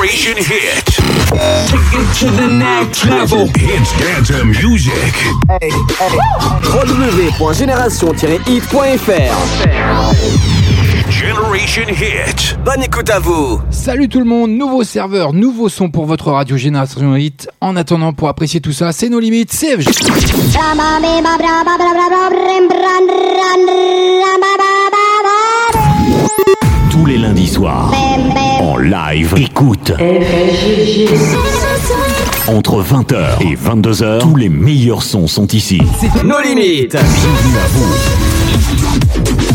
Generation Hit. Take it to the next level. It's dance music. Hey, hey. www.génération-hit.fr Generation Hit. Bonne écoute à vous. Salut tout le monde, nouveau serveur, nouveau son pour votre radio Génération Hit. En attendant, pour apprécier tout ça, c'est nos limites, CFG. Tous les lundis soirs, en live, écoute. Entre 20h et 22h, tous les meilleurs sons sont ici. Nos limites. Bienvenue à vous.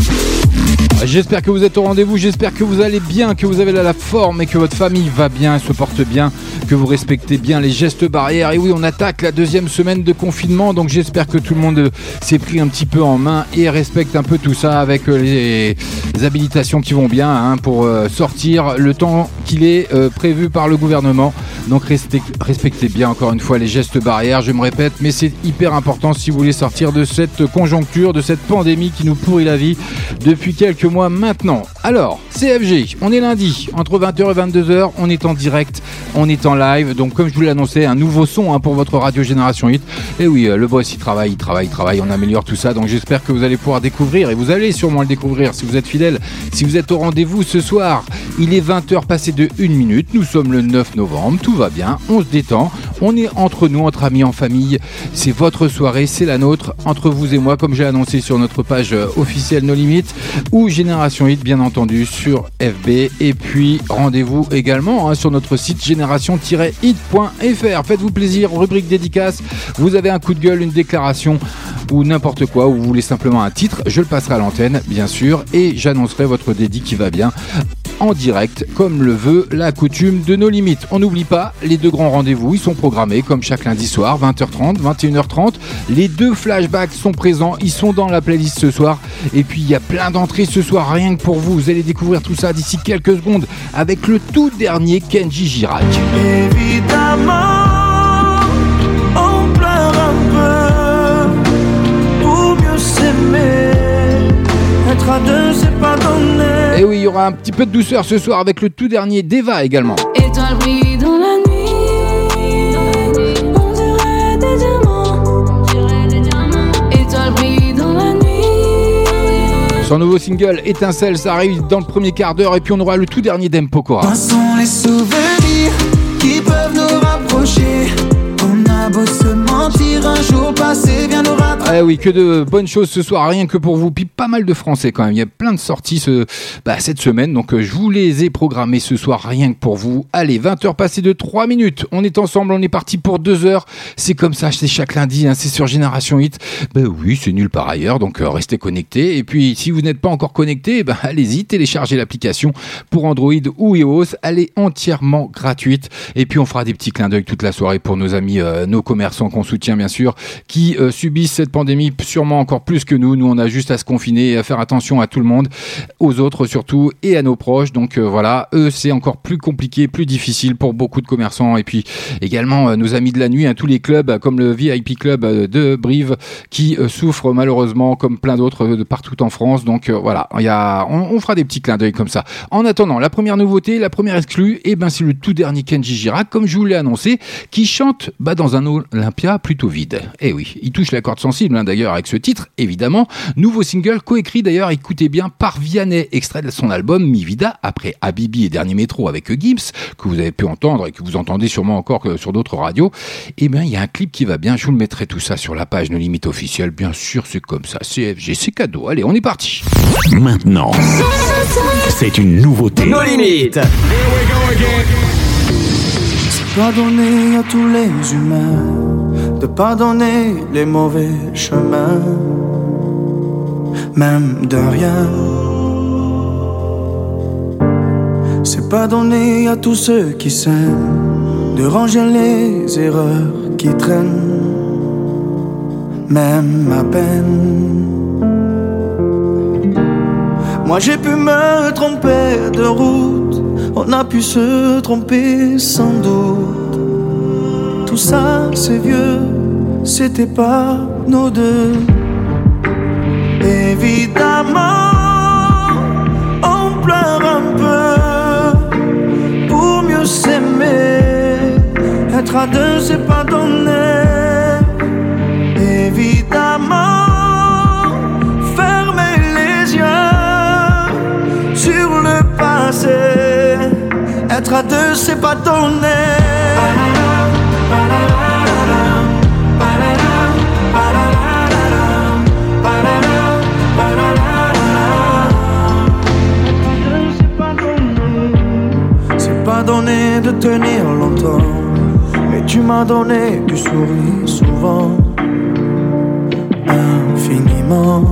J'espère que vous êtes au rendez-vous, j'espère que vous allez bien, que vous avez la, la forme et que votre famille va bien, se porte bien, que vous respectez bien les gestes barrières. Et oui, on attaque la deuxième semaine de confinement, donc j'espère que tout le monde euh, s'est pris un petit peu en main et respecte un peu tout ça avec euh, les, habilitations qui vont bien hein, pour euh, sortir le temps qu'il est prévu par le gouvernement. Donc respectez bien encore une fois les gestes barrières, je me répète, mais c'est hyper important si vous voulez sortir de cette conjoncture, de cette pandémie qui nous pourrit la vie depuis quelques mois maintenant. Alors, CFG, on est lundi, entre 20h et 22h, on est en direct, on est en live, donc comme je vous l'ai annoncé, un nouveau son hein, pour votre radio Génération 8. Et oui, euh, le boss il travaille, il travaille, il travaille, on améliore tout ça, donc j'espère que vous allez pouvoir découvrir, et vous allez sûrement le découvrir si vous êtes fidèle, si vous êtes au rendez-vous ce soir. Il est 20h passé de 1 minute, nous sommes le 9 novembre, tout va bien, on se détend, on est entre nous, entre amis, en famille, c'est votre soirée, c'est la nôtre, entre vous et moi, comme j'ai annoncé sur notre page euh, officielle No Limites, ou Génération Hit, bien entendu, sur FB, et puis rendez-vous également hein, sur notre site génération-hit.fr. Faites-vous plaisir, rubrique dédicace, vous avez un coup de gueule, une déclaration, ou n'importe quoi, ou vous voulez simplement un titre, je le passerai à l'antenne, bien sûr, et j'annoncerai votre dédit qui va bien en direct, comme le veut la coutume de nos limites. On n'oublie pas, les deux grands rendez-vous, ils sont programmés comme chaque lundi soir, 20h30, 21h30. Les deux flashbacks sont présents, ils sont dans la playlist ce soir. Et puis il y a plein d'entrées ce soir, rien que pour vous. Vous allez découvrir tout ça d'ici quelques secondes avec le tout dernier Kenji Girac. Évidemment, on pleure un peu pour mieux s'aimer. Être à deux, c'est pas donné. Et oui, il y aura un petit peu de douceur ce soir avec le tout dernier Deva également. Dans la nuit. Son nouveau single Étincelle, ça arrive dans le premier quart d'heure et puis on aura le tout dernier d'Empokora. Sont les souvenirs qui peuvent nous rapprocher un jour rattraper. Ah oui, que de bonnes choses ce soir, rien que pour vous. Puis pas mal de français quand même. Il y a plein de sorties ce, bah, cette semaine. Donc euh, je vous les ai programmés ce soir, rien que pour vous. Allez, 20h passées de 3 minutes. On est ensemble, on est parti pour 2 heures. C'est comme ça, c'est chaque lundi, hein, c'est sur Génération Hit. Ben oui, c'est nul par ailleurs, donc euh, restez connectés. Et puis si vous n'êtes pas encore connecté, ben, allez-y, téléchargez l'application pour Android ou iOS. Elle est entièrement gratuite. Et puis on fera des petits clins d'œil toute la soirée pour nos amis, euh, nos commerçants qu'on soutient bien sûr, qui euh, subissent cette pandémie sûrement encore plus que nous. Nous, on a juste à se confiner et à faire attention à tout le monde, aux autres surtout et à nos proches. Donc euh, voilà, eux, c'est encore plus compliqué, plus difficile pour beaucoup de commerçants. Et puis également euh, nos amis de la nuit, hein, tous les clubs euh, comme le VIP Club de Brive qui souffrent malheureusement comme plein d'autres de partout en France. Donc voilà, il y a, on, fera des petits clins d'œil comme ça. En attendant, la première nouveauté, la première exclue, et ben c'est le tout dernier Kenji Girac, comme je vous l'ai annoncé, qui chante bah, dans un Olympia plutôt vide. Et oui, il touche la corde sensible hein, d'ailleurs avec ce titre, évidemment. Nouveau single coécrit d'ailleurs, écoutez bien, par Vianney, extrait de son album Mi Vida, après Habibi et Dernier Métro avec Gibbs, que vous avez pu entendre et que vous entendez sûrement encore que sur d'autres radios. Et bien il y a un clip qui va bien, je vous le mettrai tout ça sur la page No Limite officielle, bien sûr c'est comme ça, CFG, c'est cadeau. Allez, on est parti. Maintenant, c'est une nouveauté. Limites. Pardonner à tous les humains, de pardonner les mauvais chemins, même de rien. C'est pardonner à tous ceux qui s'aiment, de ranger les erreurs qui traînent, même à peine. Moi j'ai pu me tromper de route, on a pu se tromper sans doute. Tout ça c'est vieux, c'était pas nos deux. Évidemment, on pleure un peu pour mieux s'aimer. Être à deux, c'est pas donné. Évidemment, fermer les yeux sur le passé. Être à deux, c'est pas donné. C'est pas donné de tenir longtemps, mais tu m'as donné du sourire souvent, infiniment.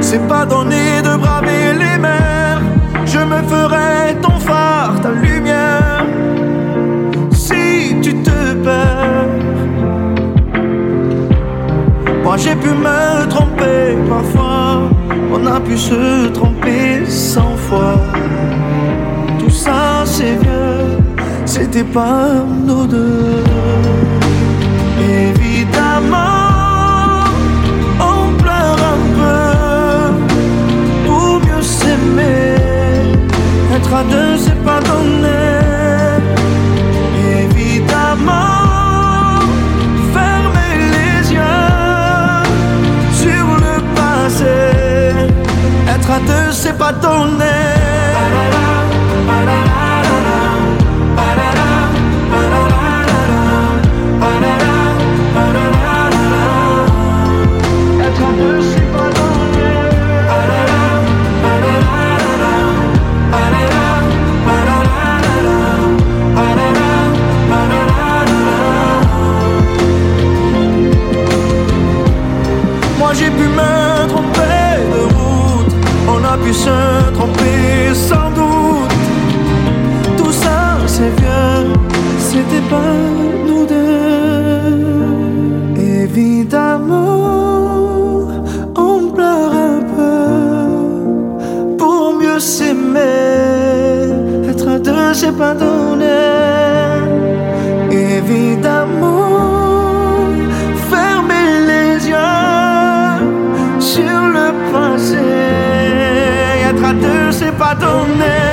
C'est pas donné de braver les mers, je me ferai ton moi j'ai pu me tromper parfois, on a pu se tromper cent fois. Tout ça c'est vieux, c'était pas nous deux. Évidemment, on pleure un peu pour mieux s'aimer. Être à deux, c'est pas donné. Deux, c'est pas donné. Se tromper sans doute. Tout ça c'est vieux, c'était pas nous deux. Évidemment, on pleure un peu pour mieux s'aimer. Être à deux, c'est pas donné. Évidemment, fermer les yeux sur le passé. Donné.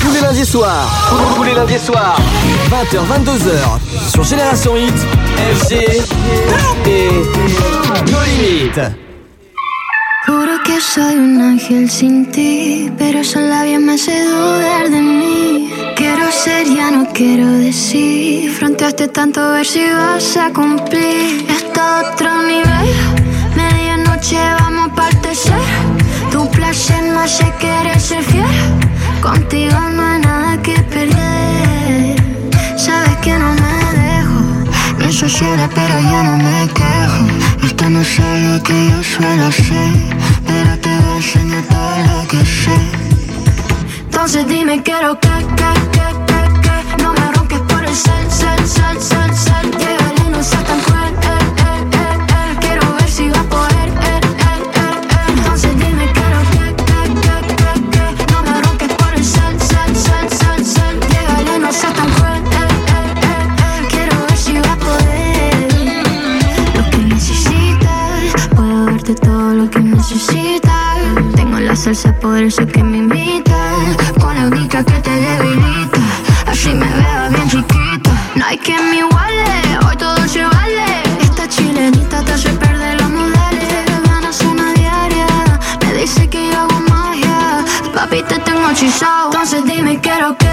Tous les lundis soirs, tous les lundis soirs, 20h, 22h, sur Génération Hit, FG et No Limites. Juro que soy un ángel sin ti, pero esos labios me hace dudar de mí. Quiero ser, ya no quiero decir. Tanto a ver si vas a cumplir. Esto a otro nivel, medianoche vamos a partecer. Tu placer no hace querer ser fiel. Contigo no hay nada que perder. Ciega, pero ya no me quejo. Esto no es lo que yo suelo hacer, pero te voy a enseñar todo lo que sé. Entonces dime quiero que, que, que, que, que No me ronques por el cel, cel, cel, cel, cel Llegale por eso que me imitas Con la única que te debilita. Así me veo bien chiquita No hay que me iguale Hoy todo se vale. Esta chilenita te hace perder los modales. Ganas una diaria. Me dice que yo hago magia. Papi, te tengo hechizado. Entonces dime quiero que,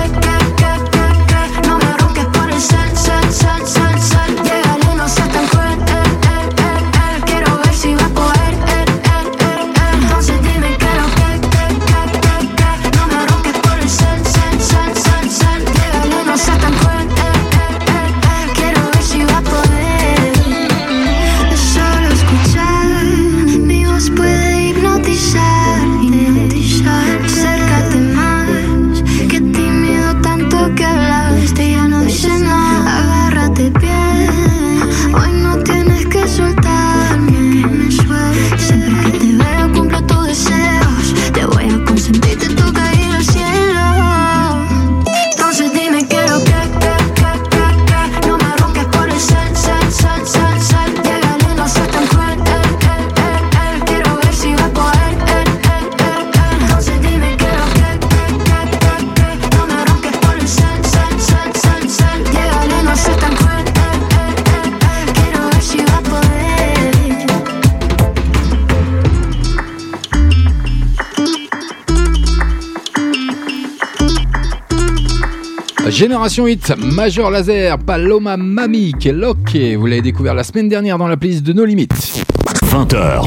Génération Hit, Major Laser, Paloma Mami, Lock, vous l'avez découvert la semaine dernière dans la playlist de nos limites. 20h.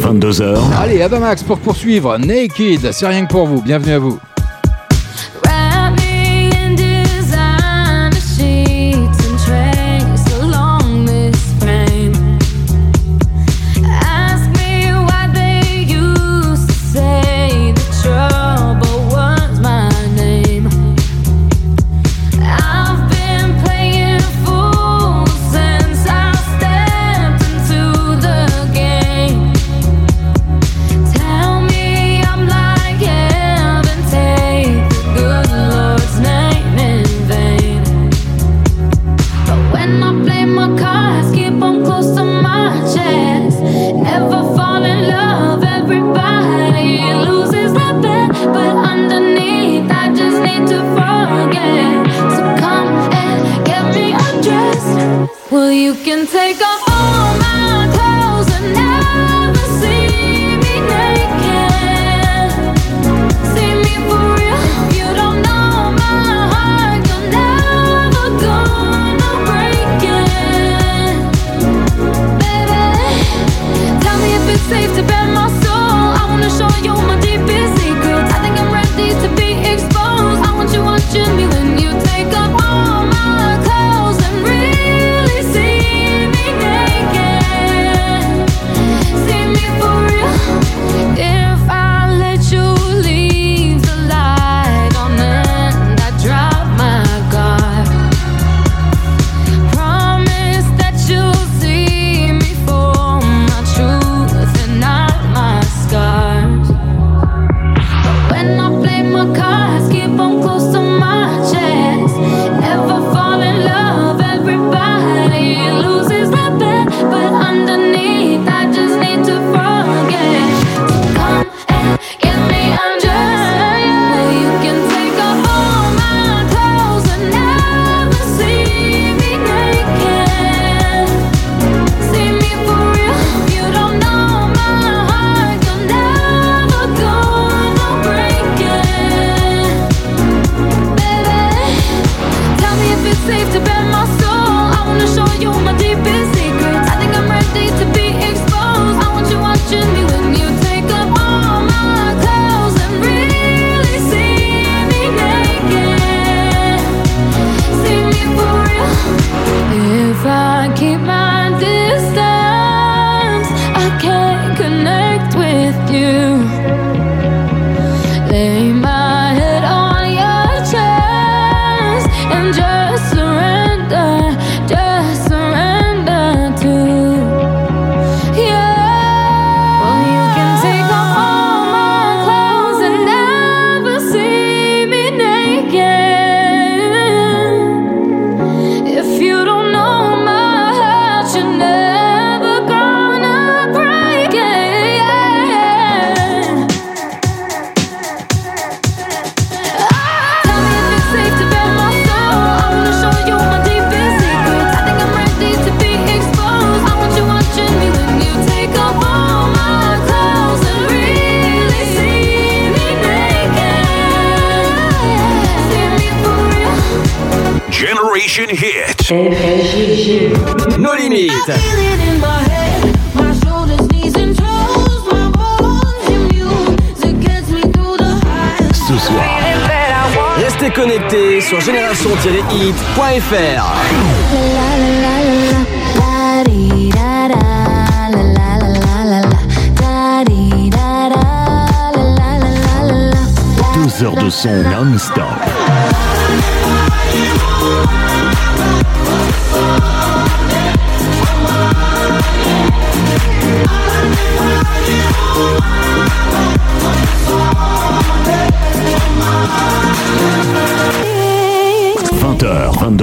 22h. Allez, Avamax pour poursuivre. Naked, c'est rien que pour vous. Bienvenue à vous.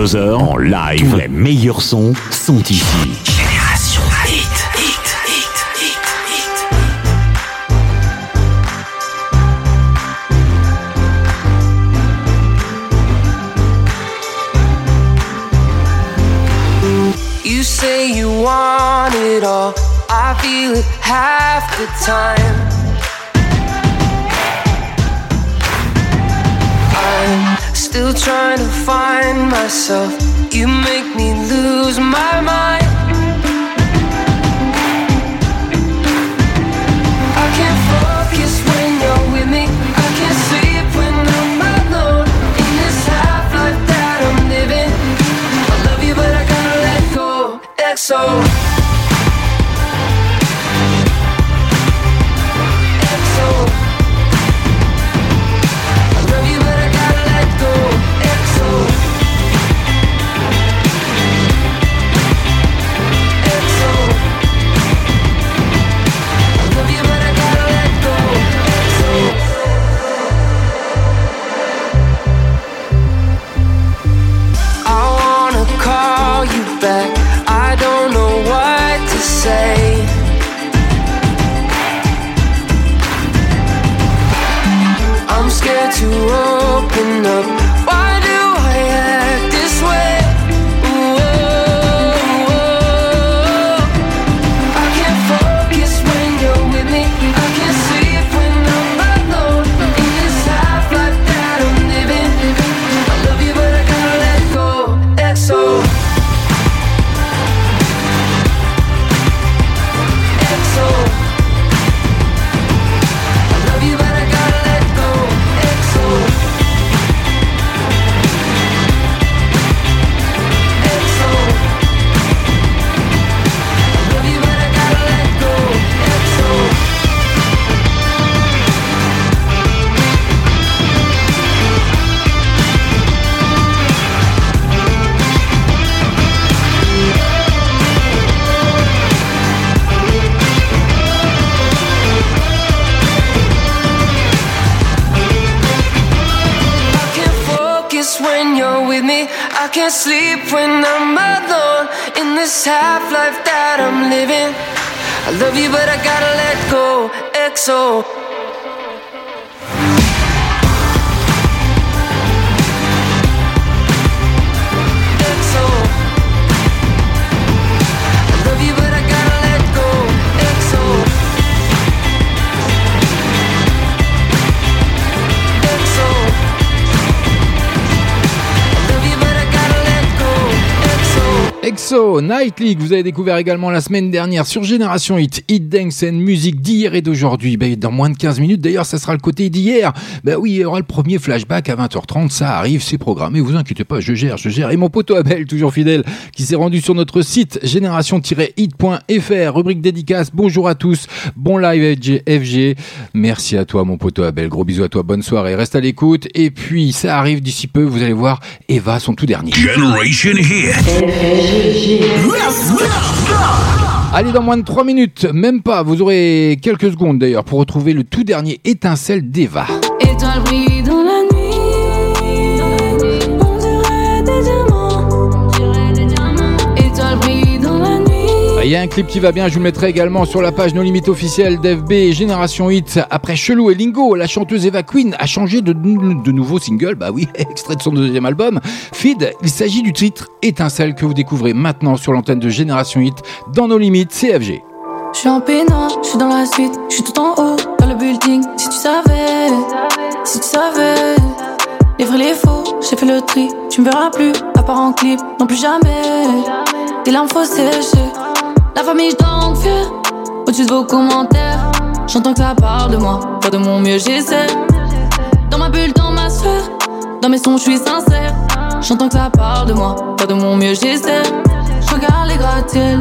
en live. Les meilleurs sons sont ici. Say you want it all. I feel half the time. Still trying to find myself. You make me lose my mind. I can't focus when you're with me. I can't sleep when I'm alone. In this half life that I'm living, I love you, but I gotta let go. XO. I love you, but I gotta let go. XO. XO. EXO, Night League, vous avez découvert également la semaine dernière sur Génération Hit, Hit Dance and Music d'hier et d'aujourd'hui. Ben, dans moins de 15 minutes, d'ailleurs, ça sera le côté d'hier. Ben oui, il y aura le premier flashback à 20h30, ça arrive, c'est programmé, vous inquiétez pas, je gère, je gère. Et mon poteau Abel, toujours fidèle, qui s'est rendu sur notre site génération-hit.fr, rubrique dédicace, bonjour à tous, bon live FG, merci à toi mon poteau Abel, gros bisous à toi, bonne soirée, reste à l'écoute, et puis ça arrive d'ici peu, vous allez voir, Eva, son tout dernier. Generation Hit. Allez, dans moins de 3 minutes, même pas, vous aurez quelques secondes d'ailleurs pour retrouver le tout dernier étincelle d'Eva. Dans la Il y a un clip qui va bien, je vous le mettrai également sur la page No Limite officielle d'FB Génération Hit. Après Chelou et Lingo, la chanteuse Eva Queen a changé de, de nouveau single, bah oui, extrait de son deuxième album. Feed, il s'agit du titre Étincelle que vous découvrez maintenant sur l'antenne de Génération Hit dans No Limites CFG. Je suis en pénal, je suis dans la suite, je suis tout en haut, dans le building. Si tu savais, si tu savais, les vrais, les faux, j'ai fait le tri. Tu me verras plus, à part en clip, non plus jamais. Des larmes faut sécher, la famille je t'en fier. Au-dessus de vos commentaires, j'entends que ça parle de moi. Faire de mon mieux, j'essaie. Dans ma bulle, dans ma sphère, dans mes sons, je suis sincère. J'entends que ça parle de moi. Faire de mon mieux, j'essaie. Je regarde les gratte-ciels,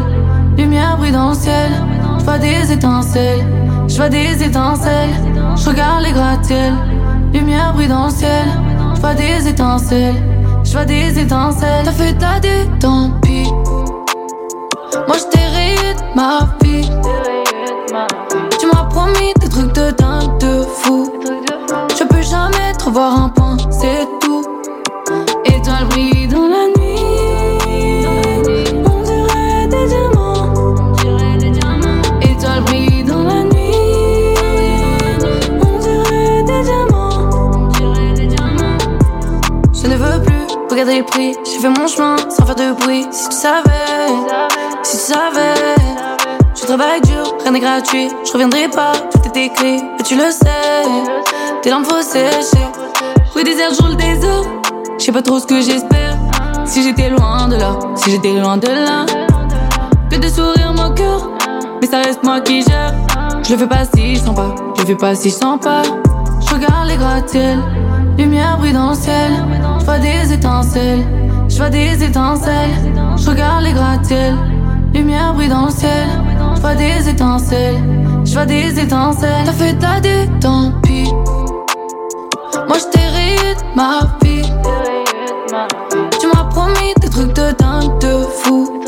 lumière brille dans ciel. Je vois des étincelles, je vois des étincelles. Je regarde les gratte-ciels, lumière brille dans ciel. Je vois des étincelles, je vois des étincelles. T'as fait ta vie, tant pis. Moi je t'ai ma vie. Tu m'as promis des trucs de dingue, de fou. Je peux jamais te un point, c'est tout. Étoiles brillent dans J'ai fait mon chemin sans faire de bruit. Si tu savais, si tu savais. Je travaille dur, rien n'est gratuit. Je reviendrai pas, tout est écrit. Tu le sais, tes larmes faut sécher. Oui, désert, jour le désert. Je sais pas trop ce que j'espère. Si j'étais loin de là, si j'étais loin de là. Que de sourire mon cœur, mais ça reste moi qui gère. Je le fais pas si je sens pas, je le fais pas si je sens pas. Je regarde les gratte-ciels, lumière brille dans le ciel. Je vois des étincelles, je vois des étincelles. Je regarde les gratte-ciels, lumière brille dans le ciel. Je vois des étincelles, je vois des étincelles. T'as fait ta vie, tant pis. Moi je t'ai de ma vie. Tu m'as promis des trucs de dingue, de fou.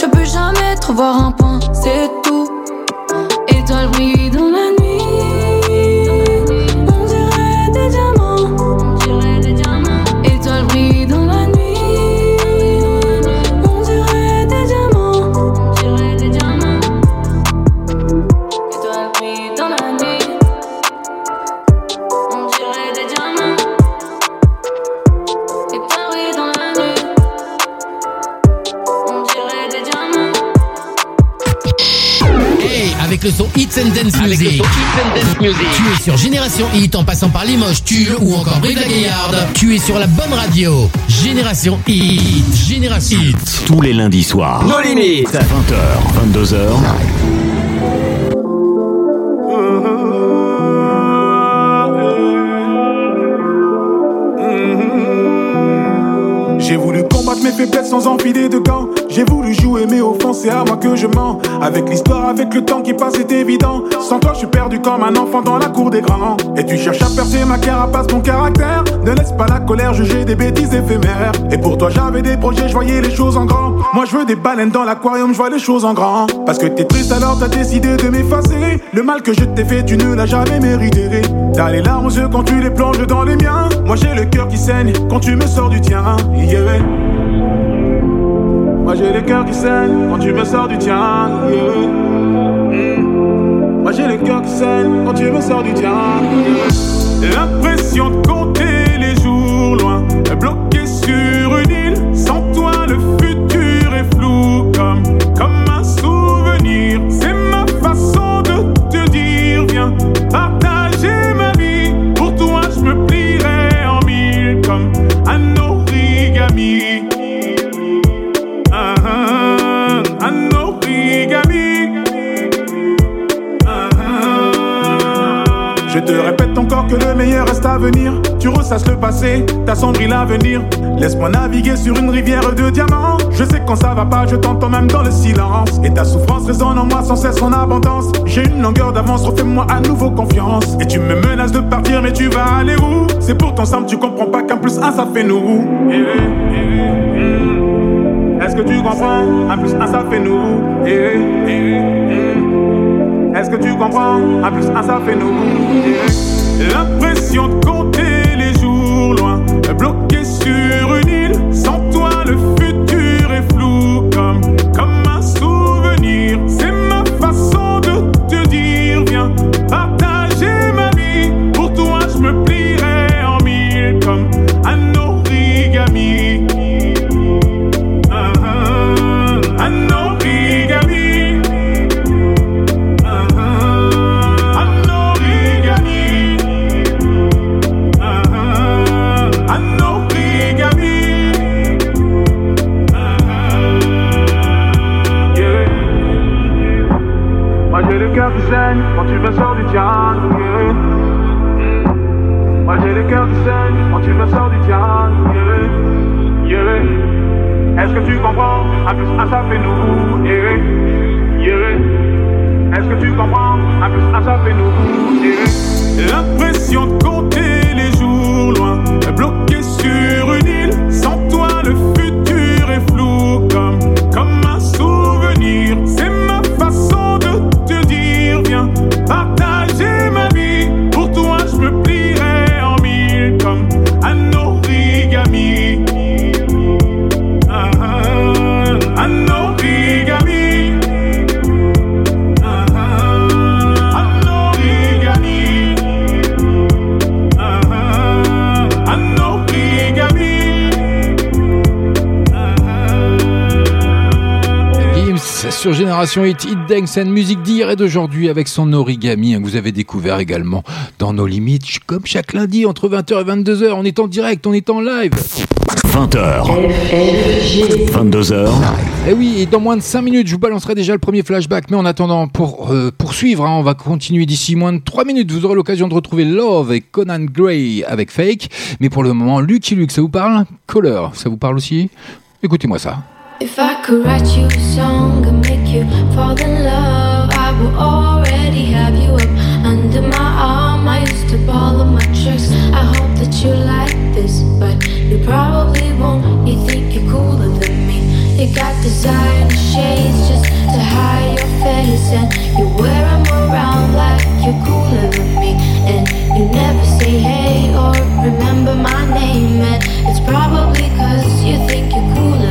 Je peux jamais te revoir un point, c'est tout. Étoiles brillent Avec le son Hits and Dance Music. Tu es sur Génération Hit en passant par Limoges, Tulle ou encore Brive-la-Gaillarde. Tu es sur la bonne radio. Génération Hit. Génération Hit. Tous les lundis soirs. Nos limites. 20h, 22h. J'ai voulu combattre mes faiblesses sans enfiler de gants. J'ai voulu c'est à moi que je mens. Avec l'histoire, avec le temps qui passe c'est évident. Sans toi je suis perdu comme un enfant dans la cour des grands. Et tu cherches à percer ma carapace, mon caractère. Ne laisse pas la colère juger des bêtises éphémères. Et pour toi j'avais des projets, je voyais les choses en grand. Moi je veux des baleines dans l'aquarium, je vois les choses en grand. Parce que t'es triste alors t'as décidé de m'effacer. Le mal que je t'ai fait, tu ne l'as jamais mérité. T'as les larmes aux yeux quand tu les plonges dans les miens. Moi j'ai le cœur qui saigne quand tu me sors du tien. Yeah. Moi j'ai le cœur qui saigne quand tu me sors du tien. yeah. Mm. Moi j'ai le cœur qui saigne quand tu me sors du tien. L'impression de compter les jours loin, bloqué encore que le meilleur reste à venir. Tu ressasses le passé, t'assombris l'avenir. Laisse-moi naviguer sur une rivière de diamants. Je sais quand ça va pas, je t'entends même dans le silence. Et ta souffrance résonne en moi sans cesse en abondance. J'ai une longueur d'avance, refais-moi à nouveau confiance. Et tu me menaces de partir, mais tu vas aller où? C'est pour ton simple, tu comprends pas qu'un plus un ça fait nous. Eh, eh, eh, mm. Est-ce que tu comprends? Un plus un ça fait nous. Eh, eh, eh, mm. Est-ce que tu comprends? Un plus un ça fait nous. L'impression de compter Est-ce que tu comprends Un plus un ça fait nous. Yeah. Yeah. Est-ce que tu comprends Un plus un ça fait nous. Yeah. L'impression de compter les jours loin, bloqué sur une île. Sans toi le futur sur Génération Hit, Hit Dance and musique d'hier et d'aujourd'hui avec son origami hein, que vous avez découvert également dans nos limites comme chaque lundi entre 20h et 22h. On est en direct, on est en live. 20h. 22h. Et oui, et dans moins de 5 minutes, je vous balancerai déjà le premier flashback. Mais en attendant, pour euh, poursuivre, hein, on va continuer d'ici moins de 3 minutes. Vous aurez l'occasion de retrouver Love et Conan Gray avec Fake. Mais pour le moment, Lucky Luke, ça vous parle? Color, ça vous parle aussi? Écoutez-moi ça. If I could write you a song and make you fall in love, I would already have you up under my arm. I used to follow my tricks. I hope that you like this, but you probably won't. You think you're cooler than me. You got designer shades just to hide your face, and you wear 'em around like you're cooler than me. And you never say hey or remember my name, and it's probably 'cause you think you're cooler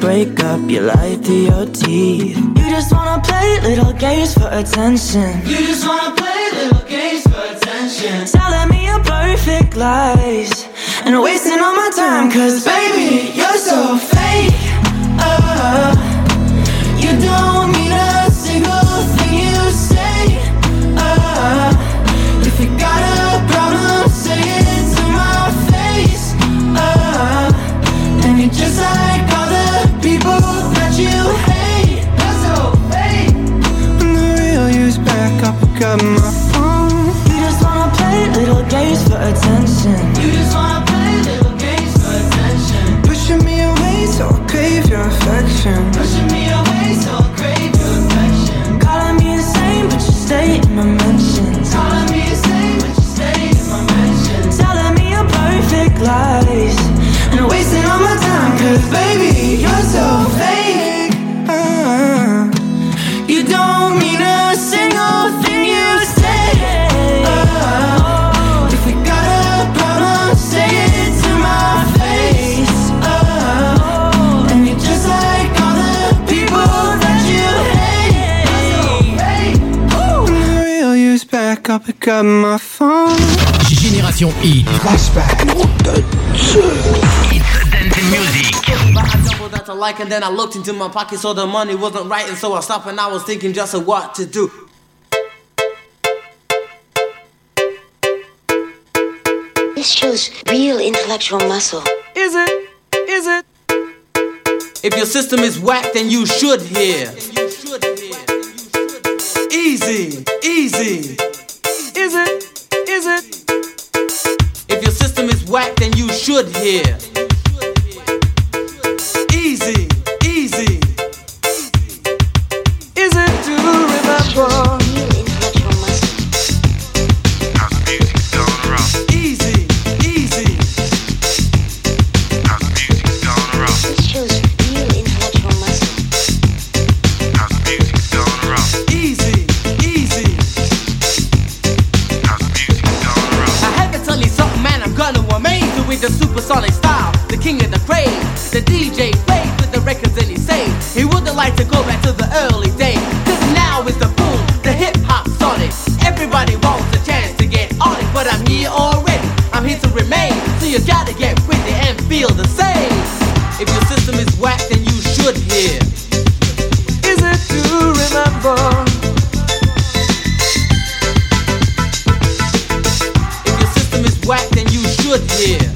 break up, you lie through your teeth. You just wanna play little games for attention. You just wanna play little games for attention. Telling me your perfect lies. And wasting all my time, cause Baby, you're so fake. Uh, you don't mean up my phone. You just wanna play little games for attention. You just wanna play little games for attention. Pushing me away, so I crave your affection. Back, I'll pick my phone. Génération Hit. Flashback. Oh, I doubled that to like and then I looked into my pocket so the money wasn't right and so I stopped and I was thinking just of what to do. This shows real intellectual muscle. Is it? Is it? If your system is whack, then you should hear. Easy, easy. Is it? Is it? If your system is whack, then you should hear. King of the craze. The DJ plays with the records and he says he wouldn't like to go back to the early days. Cause now is the boom, the hip hop sonic. Everybody wants a chance to get on it, but I'm here already. I'm here to remain, so you gotta get with it and feel the same. If your system is whack, then you should hear. Is it to remember? If your system is whack, then you should hear.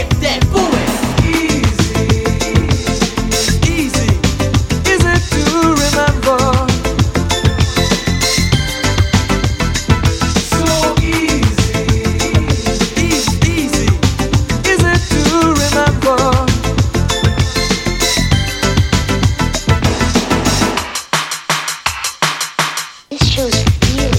This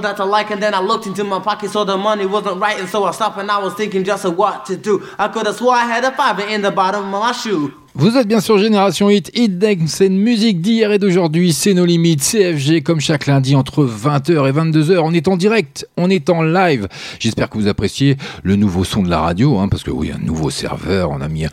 that I like, and then I looked into my pocket, so the money wasn't right, and so I stopped and I was thinking just of what to do. I could have swore I had a fiver in the bottom of my shoe. Vous êtes bien sur Génération Hit, Hit Dance and Musique d'hier et d'aujourd'hui, c'est nos limites, CFG comme chaque lundi entre 20h et 22h, on est en direct, on est en live. J'espère que vous appréciez le nouveau son de la radio, hein, parce que oui, un nouveau serveur, on a mis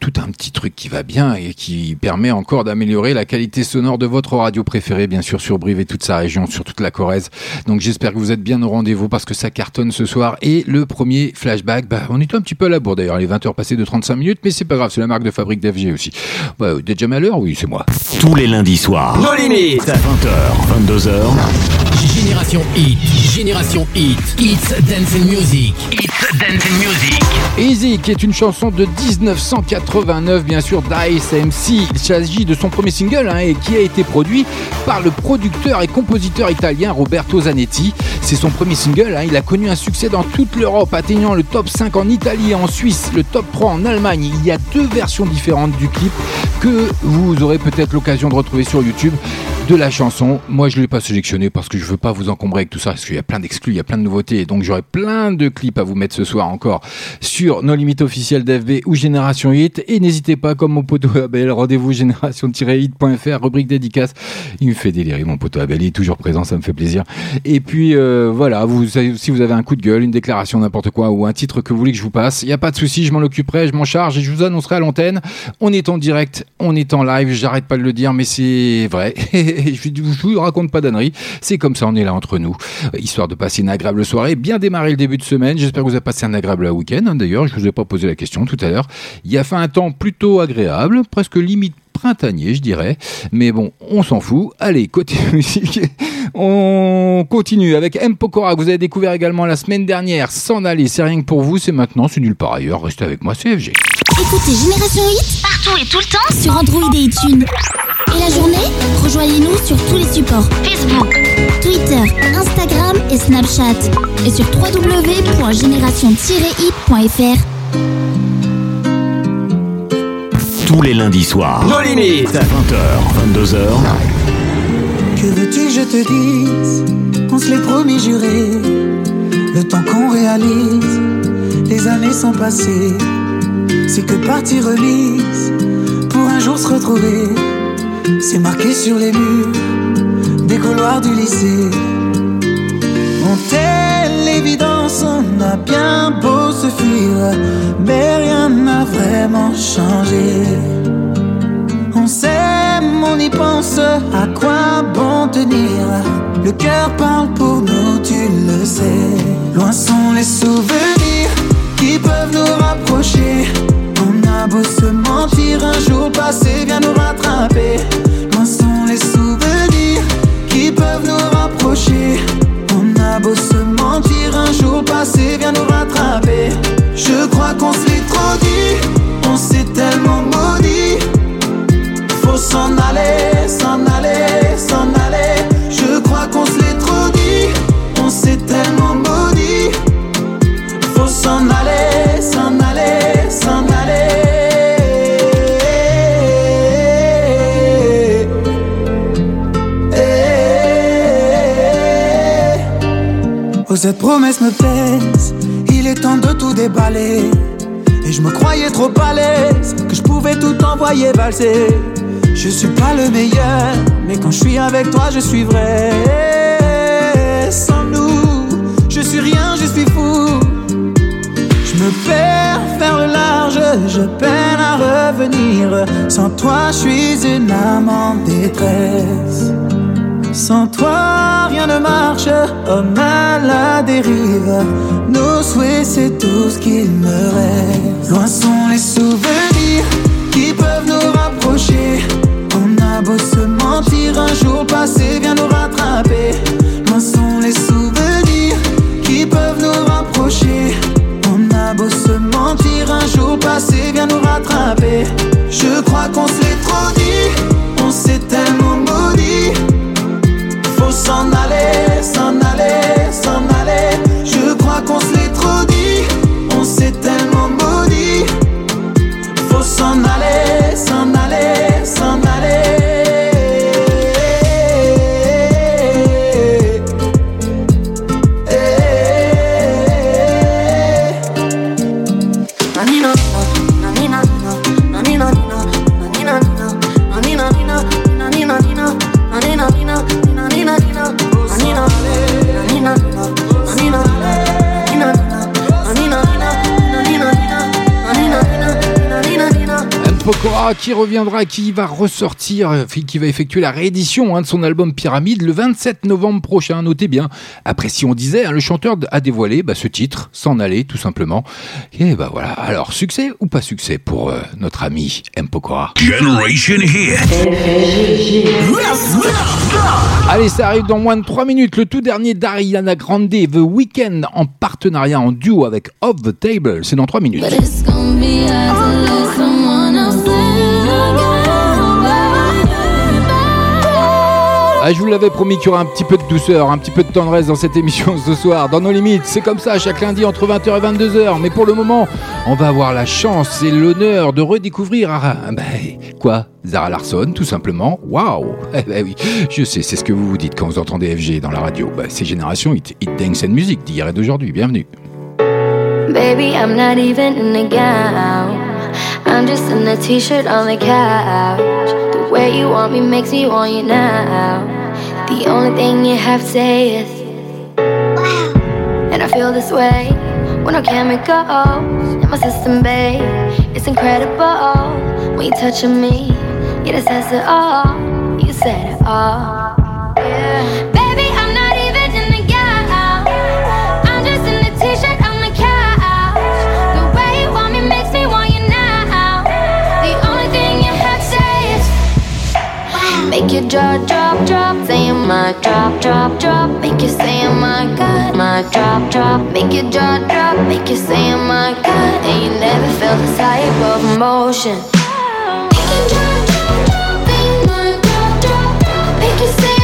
tout un petit truc qui va bien et qui permet encore d'améliorer la qualité sonore de votre radio préférée, bien sûr sur Brive et toute sa région, sur toute la Corrèze. Donc j'espère que vous êtes bien au rendez-vous parce que ça cartonne ce soir. Et le premier flashback, bah, on est un petit peu à la bourre d'ailleurs, les 20h passées de 35 minutes, mais c'est pas grave, c'est la marque de fabrique d'FG aussi. Bah, vous êtes jamais à l'heure Oui, c'est moi. Tous les lundis soirs. Nos limites. 20h, 22h. Génération Hit, Génération Hit, It's Dance and Music, It's Dance and Music. Easy, qui est une chanson de 1989, bien sûr, d'Ice MC. Il s'agit de son premier single hein, et qui a été produit par le producteur et compositeur italien Roberto Zanetti. C'est son premier single, hein, il a connu un succès dans toute l'Europe, atteignant le top 5 en Italie et en Suisse, le top 3 en Allemagne. Il y a deux versions différentes du clip que vous aurez peut-être l'occasion de retrouver sur YouTube de la chanson. Moi, je ne l'ai pas sélectionné parce que je veux pas vous encombrer avec tout ça, parce qu'il y a plein d'exclus, il y a plein de nouveautés, donc j'aurai plein de clips à vous mettre ce soir encore sur nos limites officielles d'FB ou Génération Hit. Et n'hésitez pas, comme mon poteau Abel, rendez-vous génération-hit.fr, rubrique dédicace. Il me fait délirer, mon poteau Abel, il est toujours présent, ça me fait plaisir. Et puis, euh, voilà, vous, si vous avez un coup de gueule, une déclaration, n'importe quoi, ou un titre que vous voulez que je vous passe, il n'y a pas de souci, je m'en occuperai, je m'en charge et je vous annoncerai à l'antenne. On est en direct, on est en live, j'arrête pas de le dire, mais c'est vrai. je vous raconte pas d'annerie. C'est comme ça, on est là entre nous, euh, histoire de passer une agréable soirée, bien démarrer le début de semaine. J'espère que vous avez passé un agréable week-end. hein. D'ailleurs, je vous ai pas posé la question tout à l'heure. Il y a fait un temps plutôt agréable, presque limite printanier, je dirais. Mais bon, on s'en fout. Allez, côté musique, on continue avec M. Pokora, que vous avez découvert également la semaine dernière. S'en aller, c'est rien que pour vous, c'est maintenant, c'est nulle part ailleurs. Restez avec moi, c'est FG. Écoutez Génération Hit partout et tout le temps sur Android et iTunes. Et la journée, rejoignez-nous sur tous les supports Facebook, Twitter, Instagram et Snapchat. Et sur www.génération-hit.fr. Tous les lundis soirs. Nos limites. 20h, 22h. Que veux-tu que je te dise? On se l'est promis juré Le temps qu'on réalise Les années sont passées C'est que partie remise Pour un jour se retrouver C'est marqué sur les murs Des couloirs du lycée. On telle l'évidence On a bien beau se fuir Mais rien n'a vraiment changé. On s'aime, on y pense, à quoi bon tenir? Le cœur parle pour nous, tu le sais. Loin sont les souvenirs qui peuvent nous rapprocher a beau se mentir, un jour passé vient nous rattraper. Loin sont les souvenirs qui peuvent nous rapprocher. On a beau se mentir, un jour passé vient nous rattraper. Je crois qu'on se trop dit, on s'est tellement maudit. Faut s'en aller, s'en aller, s'en aller. Cette promesse me pèse, il est temps de tout déballer. Et je me croyais trop à l'aise, que je pouvais tout envoyer valser. Je suis pas le meilleur, mais quand je suis avec toi, je suis vrai. Sans nous, je suis rien, je suis fou. Je me perds faire le large, je peine à revenir. Sans toi, je suis une âme en détresse. Sans toi, rien ne marche, homme à la dérive. Nos souhaits, c'est tout ce qu'il me reste. Loin sont les souvenirs qui peuvent nous rapprocher. On a beau se mentir, un jour passé vient nous rattraper. Loin sont les souvenirs qui peuvent nous rapprocher. On a beau se mentir, un jour passé vient nous rattraper. Je crois qu'on se l'est trop dit, qui reviendra, qui va ressortir, euh, qui va effectuer la réédition hein, de son album Pyramide le 27 novembre prochain. Notez bien. Après, si on disait, hein, le chanteur a dévoilé bah, ce titre, s'en aller tout simplement. Et bah voilà. Alors, succès ou pas succès pour euh, notre ami M. Pokora? Generation Hit. Allez, ça arrive dans moins de 3 minutes. Le tout dernier d'Ariana Grande, The Weeknd, en partenariat, en duo avec Off the Table. C'est dans 3 minutes. But it's gonna be Ah, je vous l'avais promis qu'il y aurait un petit peu de douceur, un petit peu de tendresse dans cette émission ce soir, dans nos limites. C'est comme ça, chaque lundi entre 20h et 22h. Mais pour le moment, on va avoir la chance et l'honneur de redécouvrir, ah, bah, quoi? Zara Larson, tout simplement. Waouh Eh ben oui, je sais, c'est ce que vous vous dites quand vous entendez FG dans la radio. Bah, c'est Génération Hit, Hit Dance and Music d'hier et d'aujourd'hui. Bienvenue. Baby, I'm not even in gown. I'm just in t-shirt on the couch. Way you want me makes me want you now. The only thing you have to say is And I feel this way when no chemicals in my system, babe. It's incredible when you're touching me. Yeah, that says it all. You said it all. Make your jaw drop, drop, saying my drop, drop, drop. Make you say my god, my drop, drop. Make your jaw drop, make you say my god. And you never felt this type of emotion. Make your jaw drop, drop, saying my drop, drop, drop. Make you say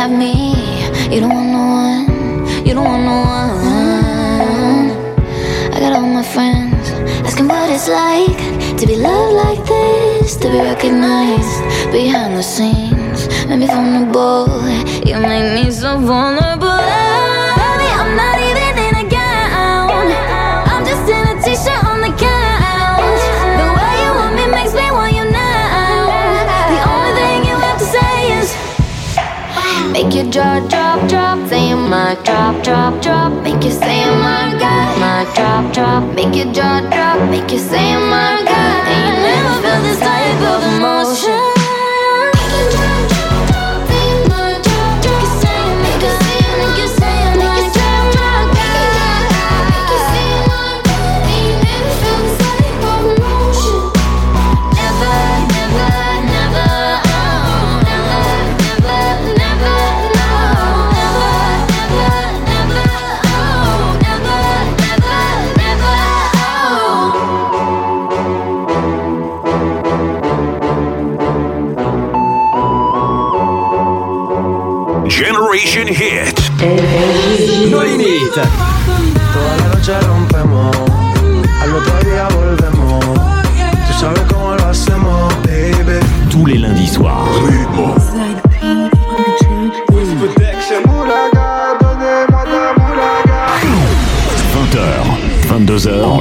have me, you don't want no one, you don't want no one. I got all my friends asking what it's like to be loved like this, to be recognized behind the scenes. Make me vulnerable, you make me so vulnerable. Make your jaw drop, drop, saying my drop, drop, drop. Make you say my god, my drop, drop. Make your jaw drop, make you say my god. You never felt this type of emotion.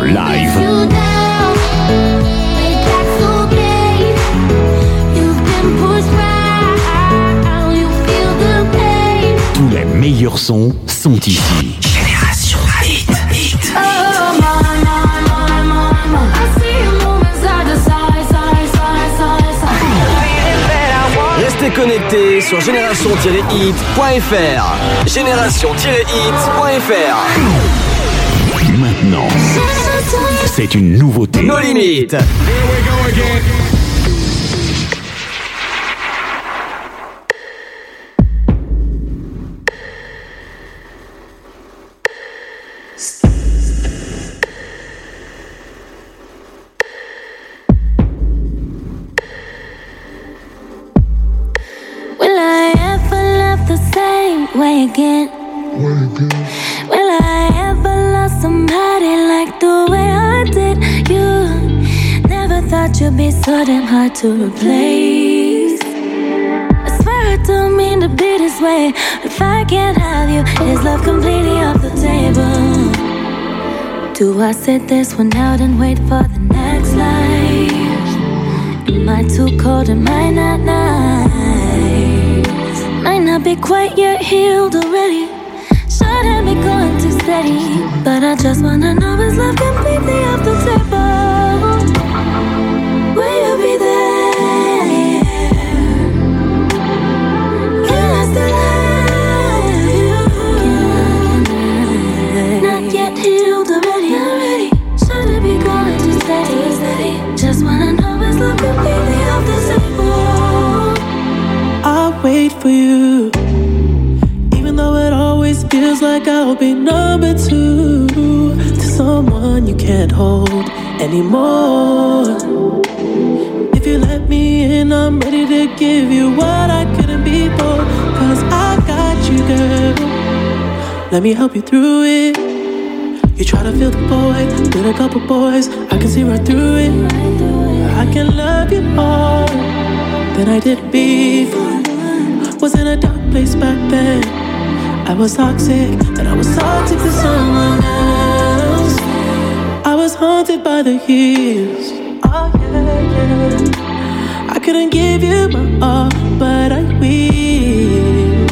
Live. Tous les meilleurs sons sont ici. Génération Hit. Hit. Restez connectés sur génération-hit.fr. Génération-hit.fr. Maintenant, c'est une nouveauté. No limites. Will I ever love the way again? Will I ever love somebody like the way I did you? Never thought you'd be so damn hard to replace. I swear I don't mean to be this way. If I can't have you, is love completely off the table? Do I sit this one out and wait for the next life? Am I too cold? Am I not nice? Might not be quite yet healed already. Shouldn't be going too steady. But I just wanna know is love completely off the table? Be number two to someone you can't hold anymore. If you let me in, I'm ready to give you what I couldn't be before. Cause I got you, girl. Let me help you through it. You try to fill the void with a couple boys. I can see right through it. I can love you more than I did before. Was in a dark place back then. I was toxic, and I was toxic to someone else. I was haunted by the years. Oh yeah, yeah. I couldn't give you my all, but I will.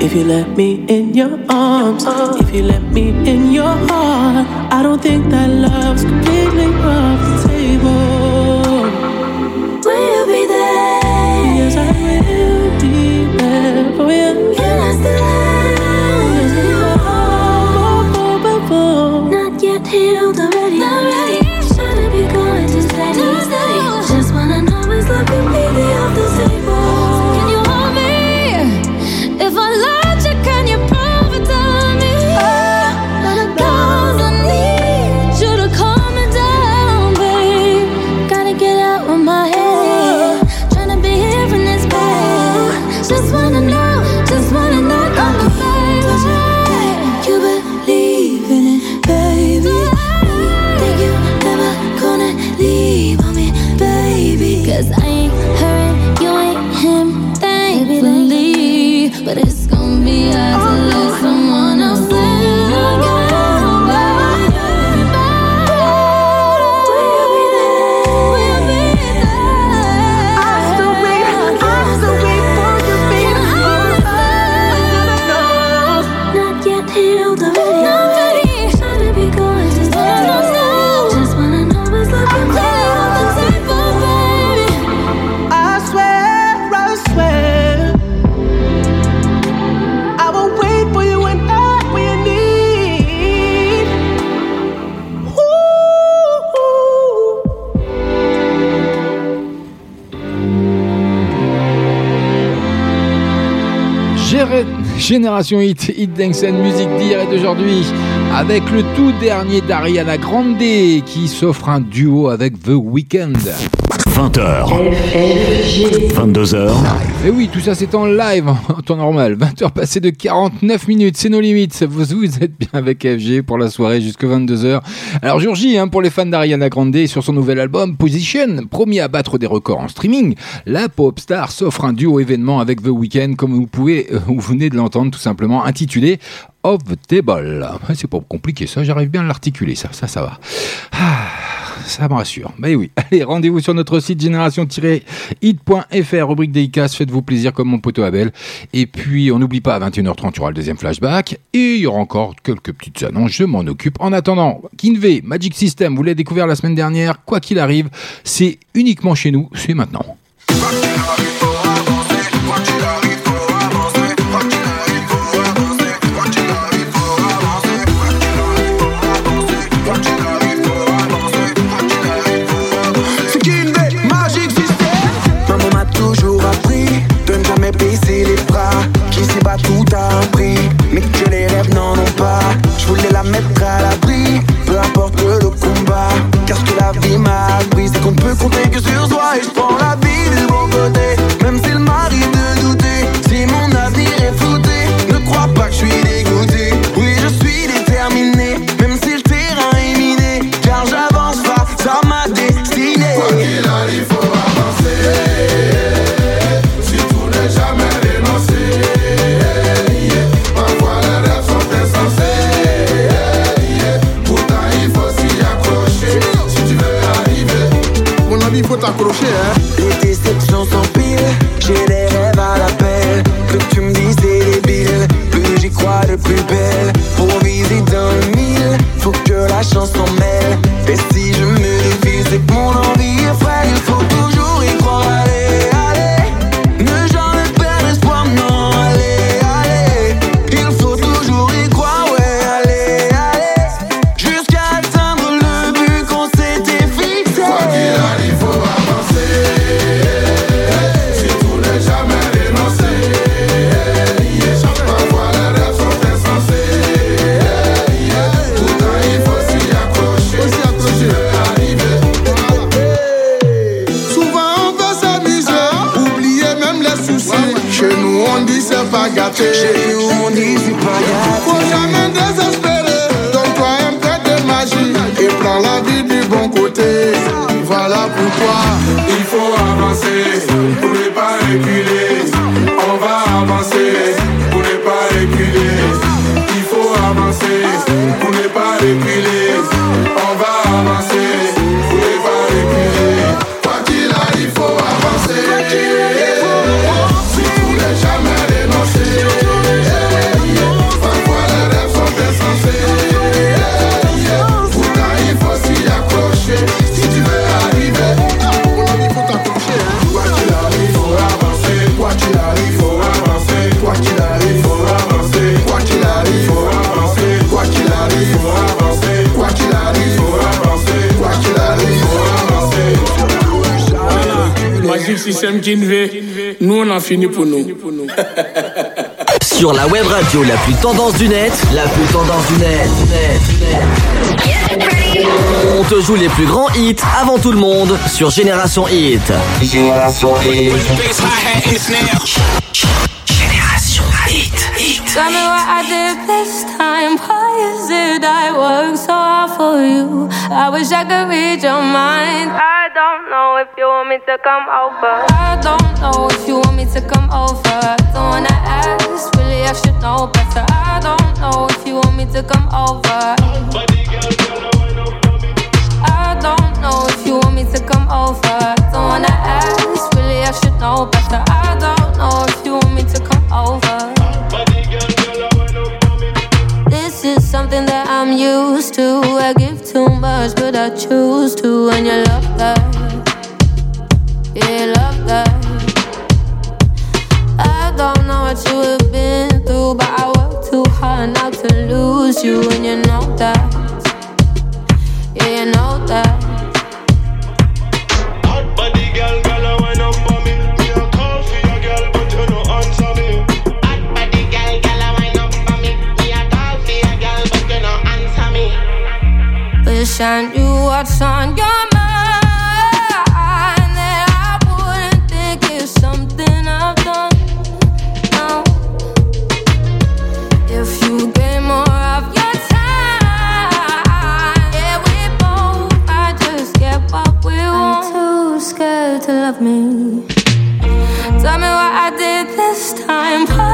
If you let me in your arms, if you let me in your heart, I don't think that love's completely off the table. Will you be there? Yes, I will be there for you. Can I still Génération Hit, Hit Dance and Music d'hier et d'aujourd'hui, avec le tout dernier d'Ariana Grande qui s'offre un duo avec The Weeknd. 20h. 22h. Et oui, tout ça c'est en live, en temps normal. 20h passées de 49 minutes, c'est nos limites. Vous, êtes bien avec FG pour la soirée jusque 22h. Alors jour J, hein, pour les fans d'Ariana Grande sur son nouvel album Position, promis à battre des records en streaming, la pop star s'offre un duo événement avec The Weeknd, comme vous pouvez, euh, vous venez de l'entendre tout simplement, intitulé Off the Table. C'est pas compliqué ça, j'arrive bien à l'articuler, ça, ça, ça va. Ah, ça me rassure. Mais oui, allez, rendez-vous sur notre site génération-hit.fr, rubrique Dédicace, faites-vous plaisir comme mon poteau Abel. Et puis, on n'oublie pas, à 21h30, il y aura le deuxième flashback. Et il y aura encore quelques petites annonces, je m'en occupe. En attendant, Kinve, Magic System, vous l'avez découvert la semaine dernière, quoi qu'il arrive, c'est uniquement chez nous, c'est maintenant. La mettre à l'abri, peu importe le combat. Car ce que la vie m'a appris, c'est qu'on peut compter que sur soi. Et je prends la vie tá crochê. Pays où on pas. Faut jamais désespérer. Donne-toi un peu de magie et prends la vie du bon côté. Voilà pourquoi Il faut avancer pour ne pas reculer. Magic système nous on a fini pour nous. Sur la web radio la plus tendance du net, la plus tendance du net, net, net. On te joue les plus grands hits avant tout le monde sur Génération Hit. Génération Hit. Tell me what I did this time. Why is it I work so hard for you? I wish I could read your mind. I don't know if you want me to come over. I don't know if you want me to come over. Don't wanna ask, really I should know better. I don't know if you want me to come over. I don't know if you want me to come over. Don't wanna ask, really I should know better. I don't know if you want me to come over. I'm used to. I give too much, but I choose to. And you love that. Yeah, love that. I don't know what you have been through, but I work too hard not to lose you. And you know that. Yeah, you know that. Hot Body girl, girl, I wine up for I knew what's on your mind. That I wouldn't think it's something I've done. No. If you gave more of your time, yeah, we both might just get what we want. too scared to love me. Tell me what I did this time.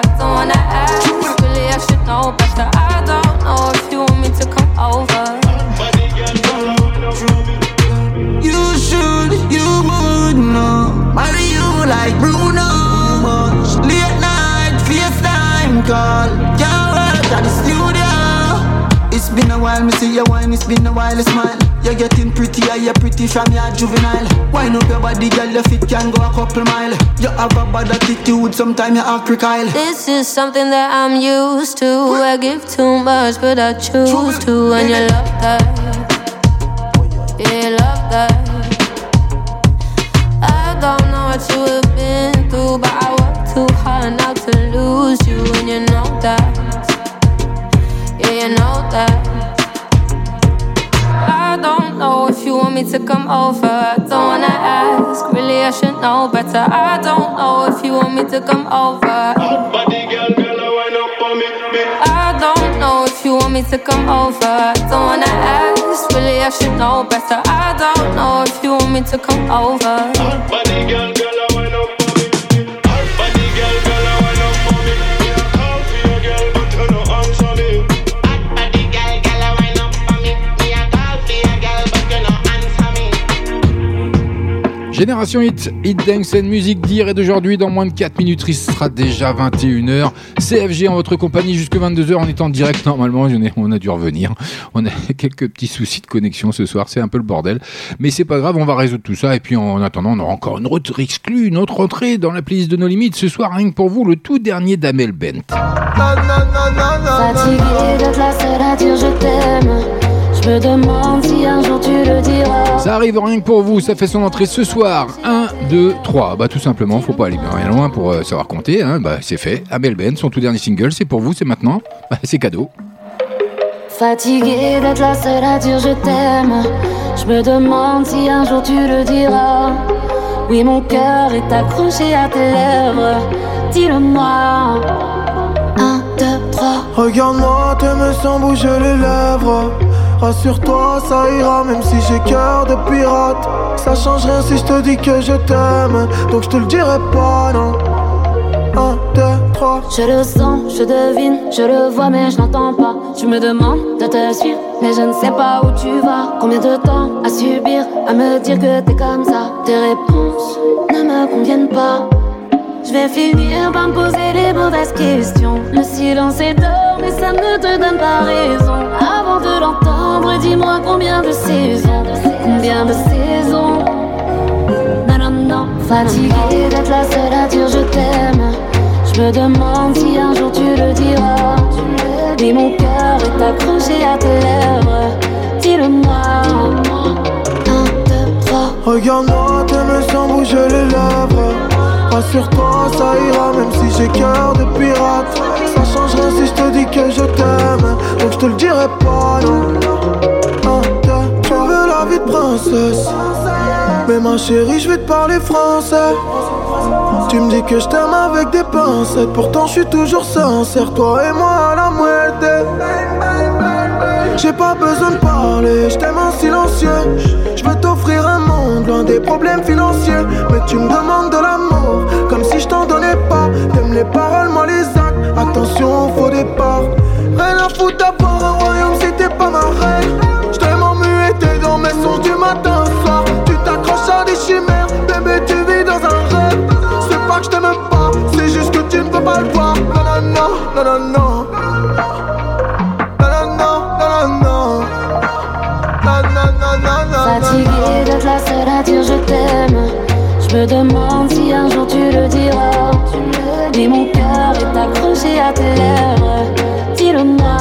Like Bruno. Much late night, FaceTime call. Can't work at the studio. It's been a while, me see your wine. It's been a while, you smile. You're getting prettier, you're pretty from your juvenile. Wine up your body, girl, your feet can go a couple mile. You have a bad attitude, sometimes you act crocodile. This is something that I'm used to. I give too much, but I choose to. And you love that. Yeah, you love that. I don't know what you have been through, but I work too hard not to lose you. And you know that. Yeah, you know that. I don't know if you want me to come over. I don't wanna ask, really I should know better. I don't know if you want me to come over. Body girl, girl, I wine up for me. me. I don't know if you want me to come over. I don't wanna ask, really I should know better. I don't know if you want me to come over. Body girl, girl, Génération Hit, Hit Dance and Music d'hier et d'aujourd'hui. Dans moins de 4 minutes, il sera déjà 21h. CFG en votre compagnie jusque 22h. On est en direct normalement. On, a dû revenir. On a quelques petits soucis de connexion ce soir. C'est un peu le bordel. Mais c'est pas grave, on va résoudre tout ça. Et puis en attendant, on aura encore une autre exclue, une autre entrée dans la playlist de nos limites. Ce soir, rien que pour vous, le tout dernier d'Amel Bent. Fatigué d'être la seule à dire je t'aime. Je me demande si un jour tu le diras. Ça arrive rien que pour vous, ça fait son entrée ce soir. 1, 2, 3. Bah tout simplement, faut pas aller bien loin pour euh, savoir compter. Hein. Bah c'est fait. Abel Ben, son tout dernier single, c'est pour vous, c'est maintenant. Bah, c'est cadeau. Fatiguée d'être la seule à dire je t'aime. Je me demande si un jour tu le diras. Oui, mon cœur est accroché à tes lèvres. Dis-le-moi. Un, deux, trois. Regarde-moi, t'aimes sans bouger les lèvres. Rassure-toi, ça ira, même si j'ai cœur de pirate. Ça change rien si je te dis que je t'aime. Donc je te le dirai pas, non. Un, deux, trois. Je le sens, je devine, je le vois, mais je n'entends pas. Je me demande de te suivre, mais je ne sais pas où tu vas. Combien de temps à subir, à me dire que t'es comme ça? Tes réponses ne me conviennent pas. Je vais finir par me poser les mauvaises questions. Le silence est d'or, mais ça ne te donne pas raison. Avant de l'entendre, dis-moi combien de saisons, combien de saisons. Non, non, fatiguée d'être la seule à dire je t'aime. Je me demande si un jour tu le diras. Dis mon cœur est accroché à tes lèvres. Dis-le-moi. Regarde-moi, t'aimes sans bouger les lèvres. Rassure-toi, ça ira, même si j'ai cœur de pirate. Si je te dis que je t'aime. Donc je te le dirai pas, non. Deux, tu veux la vie de princesse. Mais ma chérie, je vais te parler français. Tu me dis que je t'aime avec des pincettes. Pourtant, je suis toujours sincère. Toi et moi à la moitié. J'ai pas besoin de parler, je t'aime en silencieux. Je veux t'offrir un monde loin des problèmes financiers. Mais tu me demandes de l'amour, comme si je t'en donnais pas. T'aimes les paroles, moi les. Attention au faux départ. Rien à foutre d'avoir un royaume si t'es pas ma reine. Je t'aime en muet, t'es dans mes sons du matin au soir. Tu t'accroches à des chimères, bébé, tu vis dans un rêve. C'est pas que je t'aime pas, c'est juste que tu ne peux pas le voir. Non, non, non, non, non, non. Fatiguée d'être la seule à dire je t'aime. Je me demande si un jour tu le diras. Dis mon cœur est accroché à tes lèvres. Dis-le-moi.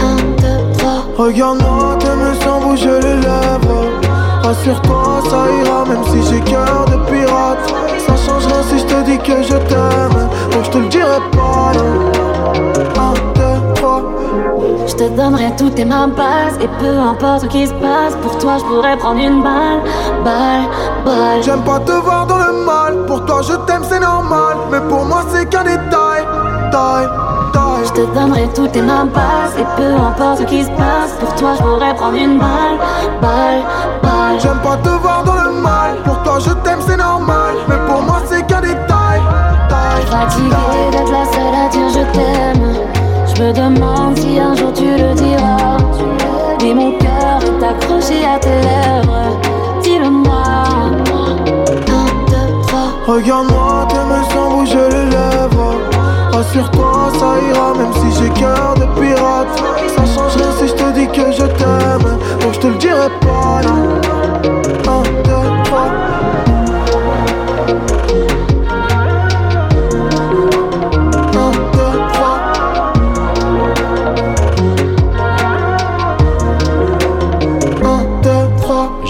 Un, deux, trois. Regarde-moi, t'aimes sans bouger les lèvres. Rassure-toi, ça ira, même si j'ai cœur de pirate. Ça change rien si je te dis que je t'aime. Donc je te le dirai pas. Te donnerai toutes tes mains base Et peu importe ce qui se passe Pour toi je pourrais prendre une balle Balle, balle J'aime pas te voir dans le mal. Pour toi, je t'aime, c'est normal. Mais pour moi, c'est qu'un détail. Taille, taille. Je te donnerai toutes tes mains base Et peu importe ce qui se passe Pour toi je pourrais prendre une balle Balle, balle J'aime pas te voir dans le mal. Pour toi, je t'aime, c'est normal. Mais pour moi, c'est qu'un détail. Taille, Fatiguée d'être la seule à dire je t'aime Je me demande si un jour tu le diras Dis mon cœur est accroché à tes lèvres Dis-le-moi Regarde-moi, t'aimes sans bouger les lèvres. Rassure-toi, ça ira, même si j'ai cœur de pirate. Ça change rien si je te dis que je t'aime. Donc je te le dirai pas, non. Un, deux, trois.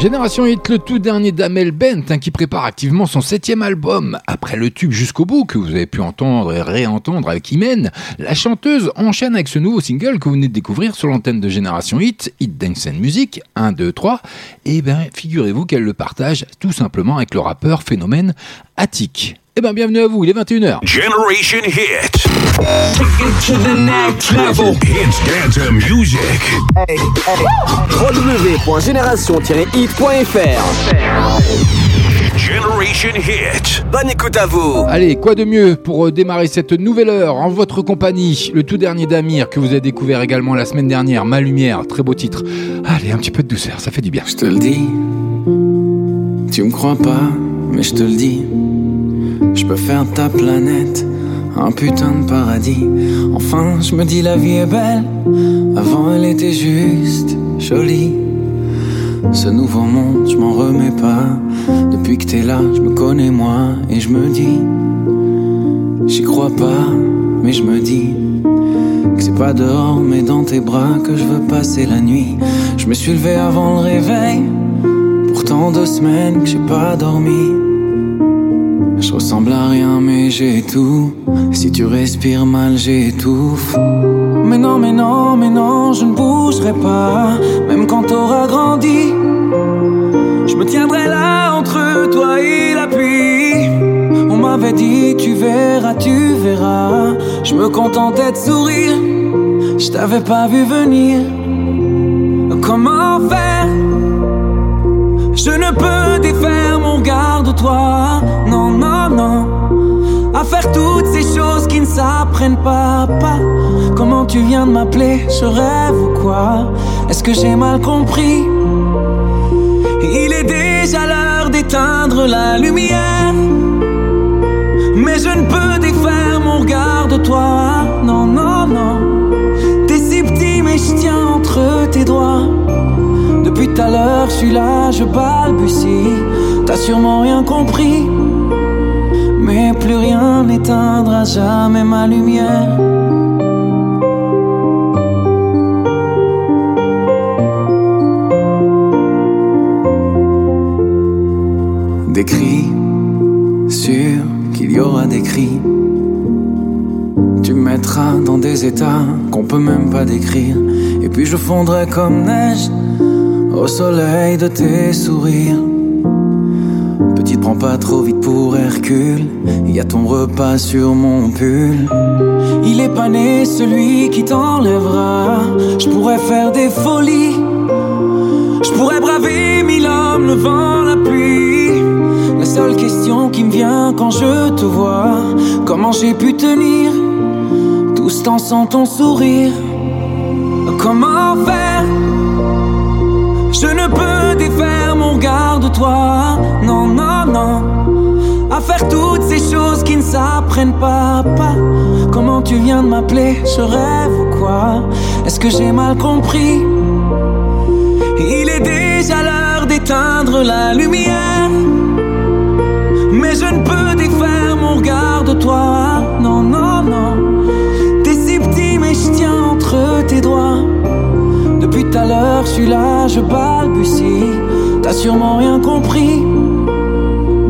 Génération Hit, le tout dernier d'Amel Bent, hein, qui prépare activement son septième album. Après le tube jusqu'au bout, que vous avez pu entendre et réentendre avec Imen, la chanteuse enchaîne avec ce nouveau single que vous venez de découvrir sur l'antenne de Génération Hit, Hit Dance and Music, 1, 2, 3. Et bien, figurez-vous qu'elle le partage tout simplement avec le rappeur phénomène Attic. Eh bien, bienvenue à vous, il est 21h. Generation Hit. Take it to the next level. Hits dance music. www.génération-hit.fr Generation Hit. Bonne écoute à vous Allez, quoi de mieux pour euh, démarrer cette nouvelle heure en votre compagnie Le tout dernier d'Amir que vous avez découvert également la semaine dernière, Ma Lumière, très beau titre. Allez, un petit peu de douceur, ça fait du bien. Je te le dis, tu me crois pas, mais je te le dis. Je peux faire ta planète un putain de paradis. Enfin, je me dis la vie est belle. Avant, elle était juste jolie. Ce nouveau monde, je m'en remets pas. Depuis que t'es là, je me connais moi et je me dis, j'y crois pas, mais je me dis que c'est pas dehors, mais dans tes bras que je veux passer la nuit. Je me suis levé avant le réveil. Pourtant deux semaines que j'ai pas dormi. Je ressemble à rien, mais j'ai tout. Si tu respires mal, j'étouffe. Mais non, mais non, mais non, je ne bougerai pas. Même quand t'auras grandi, je me tiendrai là entre toi et la pluie. On m'avait dit, tu verras, tu verras. Je me contentais de sourire. Je t'avais pas vu venir. Comment faire? Je ne peux défaire mon garde-toi. Non, non, non. À faire toutes ces choses qui ne s'apprennent pas, pas. Comment tu viens de m'appeler Je rêve ou quoi? Est-ce que j'ai mal compris? Il est déjà l'heure d'éteindre la lumière. Mais je ne peux défaire mon regard de toi. Non, non, non. T'es si petit, mais je tiens entre tes doigts. Depuis tout à l'heure, je suis là, je balbutie. T'as sûrement rien compris. Mais plus rien n'éteindra jamais ma lumière. Des cris, sûr qu'il y aura des cris. Tu me mettras dans des états qu'on peut même pas décrire. Et puis je fondrai comme neige au soleil de tes sourires. Petite, prends pas trop vite pour Hercule. Y a ton repas sur mon pull. Il est pas né celui qui t'enlèvera. Je pourrais faire des folies. Je pourrais braver mille hommes, le vent, la pluie. La seule question qui me vient quand je te vois, comment j'ai pu tenir tout ce temps sans ton sourire? Comment défaire mon garde-toi. Non, non, non. À faire toutes ces choses qui ne s'apprennent pas, pas. Comment tu viens de m'appeler Je rêve ou quoi? Est-ce que j'ai mal compris? Il est déjà l'heure d'éteindre la lumière. Mais je ne peux défaire mon regard de toi. Non, non, non. T'es si petit, mais je tiens entre tes doigts. Là, je balbutie. T'as sûrement rien compris.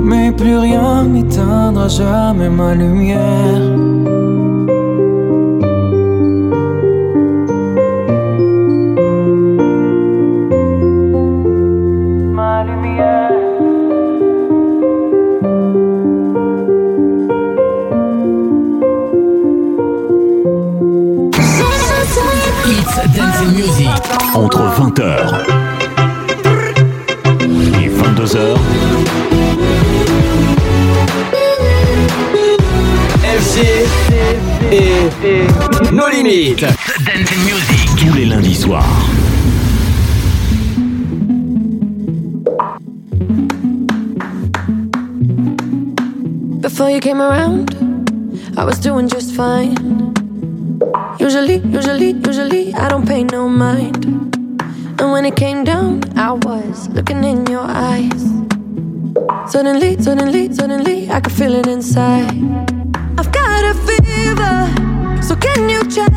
Mais plus rien n'éteindra jamais ma lumière. Entre 20h et 22h, FC et nos limites. Dancing Music. tous les lundis soirs. Before you came around, I was doing just fine. Usually, usually, usually, I don't pay no mind. And when it came down, I was looking in your eyes. Suddenly, suddenly, suddenly, I could feel it inside. I've got a fever, so can you check?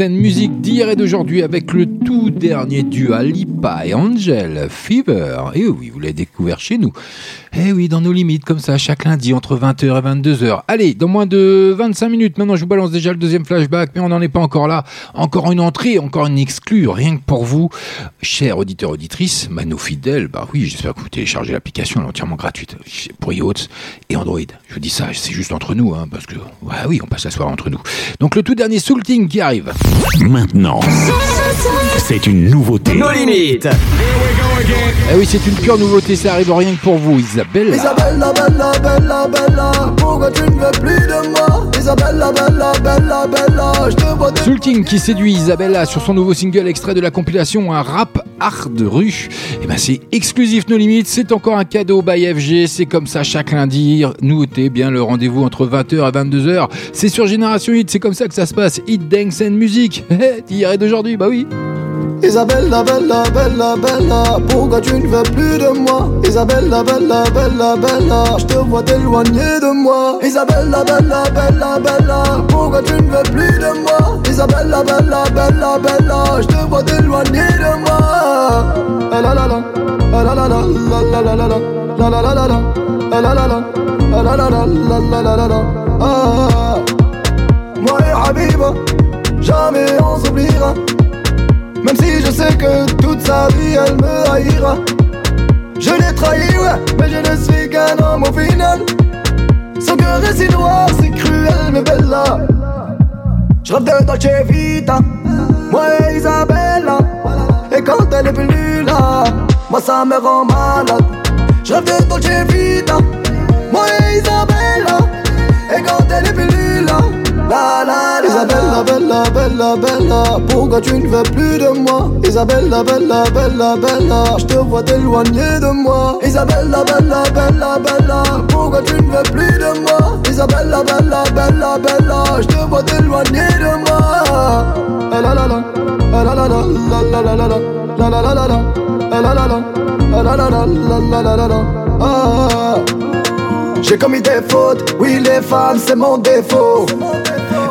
And Music d'hier et d'aujourd'hui avec le tout dernier dual Lipa et Angel, Fever. Et oui, vous l'avez découvert chez nous. Eh oui, dans nos limites, comme ça, chaque lundi entre 20h et 22h. Allez, dans moins de 25 minutes, maintenant je vous balance déjà le deuxième flashback, mais on n'en est pas encore là. Encore une entrée, encore une exclue, rien que pour vous. Chers auditeurs, auditrices, Mano fidèles, bah oui, j'espère que vous téléchargez l'application, elle est entièrement gratuite pour iOS et Android. Je vous dis ça, c'est juste entre nous, hein, parce que, ouais, oui, on passe la soirée entre nous. Donc le tout dernier Soulting qui arrive. Maintenant, c'est une nouveauté. Nos limites. Eh oui, c'est une pure nouveauté, ça arrive rien que pour vous, Isabelle. Isabella, bella, bella, bella, pourquoi tu ne veux plus de moi Isabella, bella, bella, bella, je te vois de... Soulting qui séduit Isabella sur son nouveau single extrait de la compilation Un rap de rue. Et ben c'est exclusif nos limites, c'est encore un cadeau by FG, c'est comme ça chaque lundi. Nouveauté, bien le rendez-vous entre 20h et 22h. C'est sur Génération Hit, c'est comme ça que ça se passe. Hit Dance and Music. D'hier et d'aujourd'hui, bah oui. Isabella, bella, bella, bella, pourquoi tu ne veux plus de moi Isabella, bella, bella, bella, je te vois t'éloigner de moi Isabella, bella, bella, bella, pourquoi tu ne veux plus de moi Isabella, bella, bella, bella, je te vois t'éloigner de moi Ah la la la, ah la la la, la la la la la, la la la la la, ah la la la, ah la la la, la la la la ah Moi et Habiba, jamais on s'oubliera même si je sais que toute sa vie elle me haïra. Je l'ai trahi ouais Mais je ne suis qu'un homme au final. Son cœur est si noir, c'est cruel mais bella Je rêve de Dolce Vita Moi et Isabella. Et quand elle est plus là Moi ça me rend malade. Je rêve de Dolce Vita Moi et Isabella. Et quand elle est plus la la la Isabella, bella, bella, bella Pourquoi tu ne veux plus de moi Isabella, bella, bella, bella Je te vois t'éloigner de moi Isabella, bella, bella, bella Pourquoi tu ne veux plus de moi Isabella, bella, bella, bella Je te vois t'éloigner de moi Ah la la la Ah la la la La la la la La la la la la Ah la la la Ah la la la La la Ah j'ai commis des fautes, oui les c'est mon défaut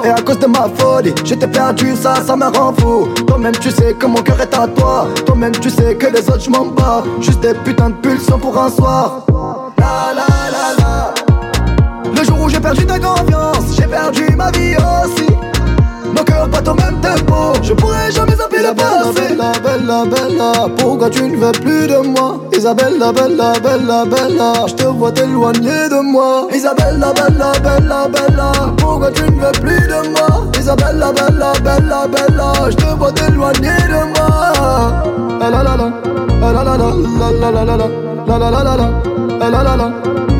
Et à cause de ma folie, j'étais perdu, ça, ça me rend fou. Toi-même tu sais que mon cœur est à toi. Toi-même tu sais que les autres je m'en bats. Juste des putains de pulsions pour un soir. La la la la. Le jour où j'ai perdu ta confiance, j'ai perdu ma vie aussi Nos cœurs battent au même tempo, je pourrais jamais zapper le passé Bella, bella, bella, pourquoi tu ne veux plus de moi Isabella, bella, bella, bella, je te vois t'éloigner de moi Isabella, bella, bella, bella, pourquoi tu ne veux plus de moi Isabella, bella, bella, bella, je te vois t'éloigner de moi Ah la la la, ah la la la, la la la la la, la la la la la, ah la la la,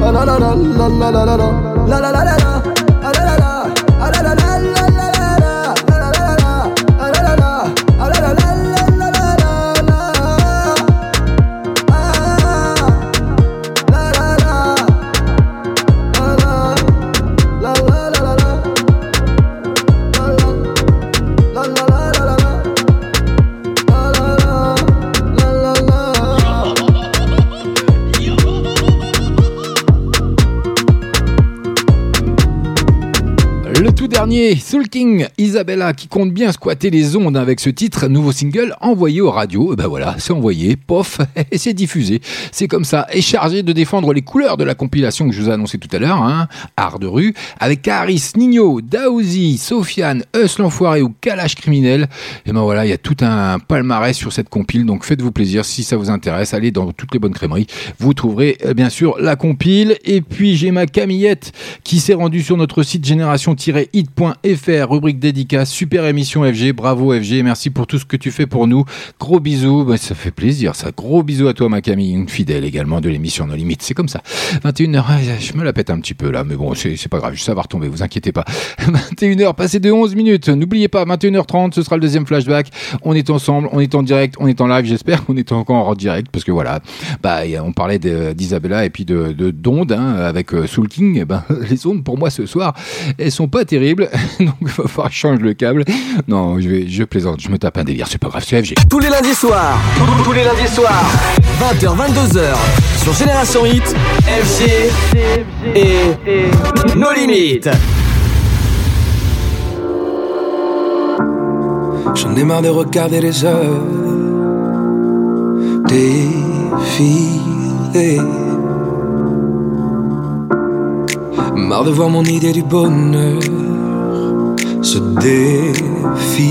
ah la la la, la la ah la dernier, Soul King, Isabella, qui compte bien squatter les ondes avec ce titre, nouveau single envoyé aux radios. Et ben voilà, c'est envoyé, pof, et c'est diffusé. C'est comme ça, et chargé de défendre les couleurs de la compilation que je vous ai annoncé tout à l'heure, hein, Art de rue, avec Caris, Nino, Daouzi, Sofiane, Eus l'enfoiré ou Kalash criminel. Et ben voilà, il y a tout un palmarès sur cette compile, donc faites-vous plaisir si ça vous intéresse. Allez dans toutes les bonnes crèmeries, vous trouverez euh, bien sûr la compile. Et puis j'ai ma Camillette qui s'est rendue sur notre site génération-hit.fr, rubrique dédicace, super émission FG, bravo FG, merci pour tout ce que tu fais pour nous. Gros bisous, bah, ça fait plaisir ça. Gros bisous à toi ma Camille, une fidèle également de l'émission No Limites, c'est comme ça. 21h, je me la pète un petit peu là, mais bon, c'est pas grave, ça va retomber, vous inquiétez pas. 21h, passé de 11 minutes, n'oubliez pas, 21h30, ce sera le deuxième flashback. On est ensemble, on est en direct, on est en live, j'espère qu'on est encore en direct, parce que voilà, bah, on parlait d'Isabella et puis de, de d'ondes, hein, avec euh, Soul King, eh ben, les ondes pour moi ce soir, elles sont pas terribles, donc il va falloir que je change le câble. Non, je vais, je plaisante, je me tape un délire, c'est pas grave, c'est FG. Tous les lundis soirs, tous les lundis soirs, 20h, 22h, sur Génération Hit, FG et nos limites. J'en ai marre de regarder les heures défiler. Marre de voir mon idée du bonheur se défiler.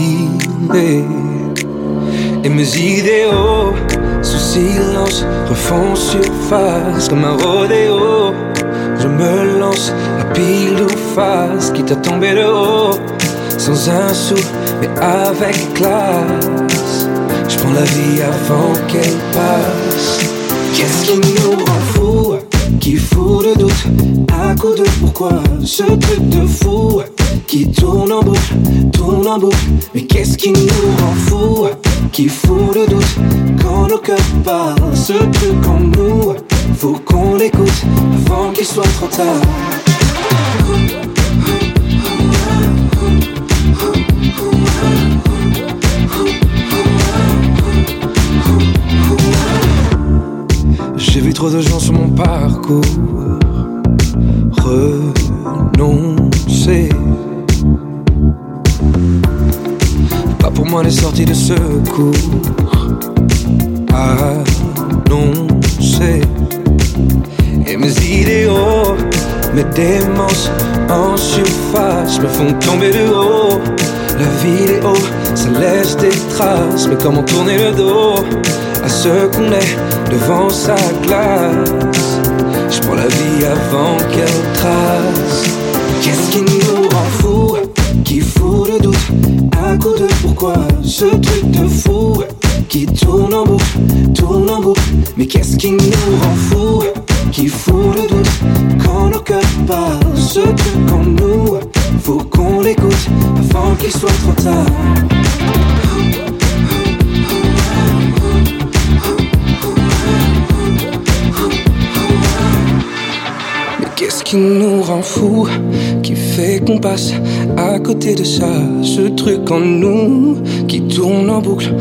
Et mes idéaux sous silence refont surface comme un rodéo. Je me lance à pile ou face, quitte à tomber de haut, sans un sou, mais avec classe. Je prends la vie avant qu'elle passe. Qu'est-ce qui nous rend fous Qui fout le doute À coup de pourquoi Ce truc de fou Qui tourne en boucle, tourne en boucle. Mais qu'est-ce qui nous rend fous Qui fout le doute Quand nos cœurs parlent Ce truc en nous? Faut qu'on l'écoute Avant qu'il soit trop tard J'ai vu trop de gens sur mon parcours renoncer. Pas pour moi les sorties de secours annoncées. Et mes idéaux, mes démences en surface me font tomber de haut. La vidéo, ça laisse des traces, mais comment tourner le dos à ce qu'on est devant sa glace? Je prends la vie avant qu'elle trace. Qu'est-ce qui nous rend fous? Qui fout le doute? À coup de pourquoi? Ce truc de fou Qui tourne en boucle, tourne en boucle. Mais qu'est-ce qui nous rend fous Qui fout le doute Quand nos cœurs parlent Ce truc en nous. Faut qu'on l'écoute Avant qu'il soit trop tard. Qu'est-ce qui nous rend fous Qui fait qu'on passe à côté de ça Ce truc en nous. Qui tourne en boucle,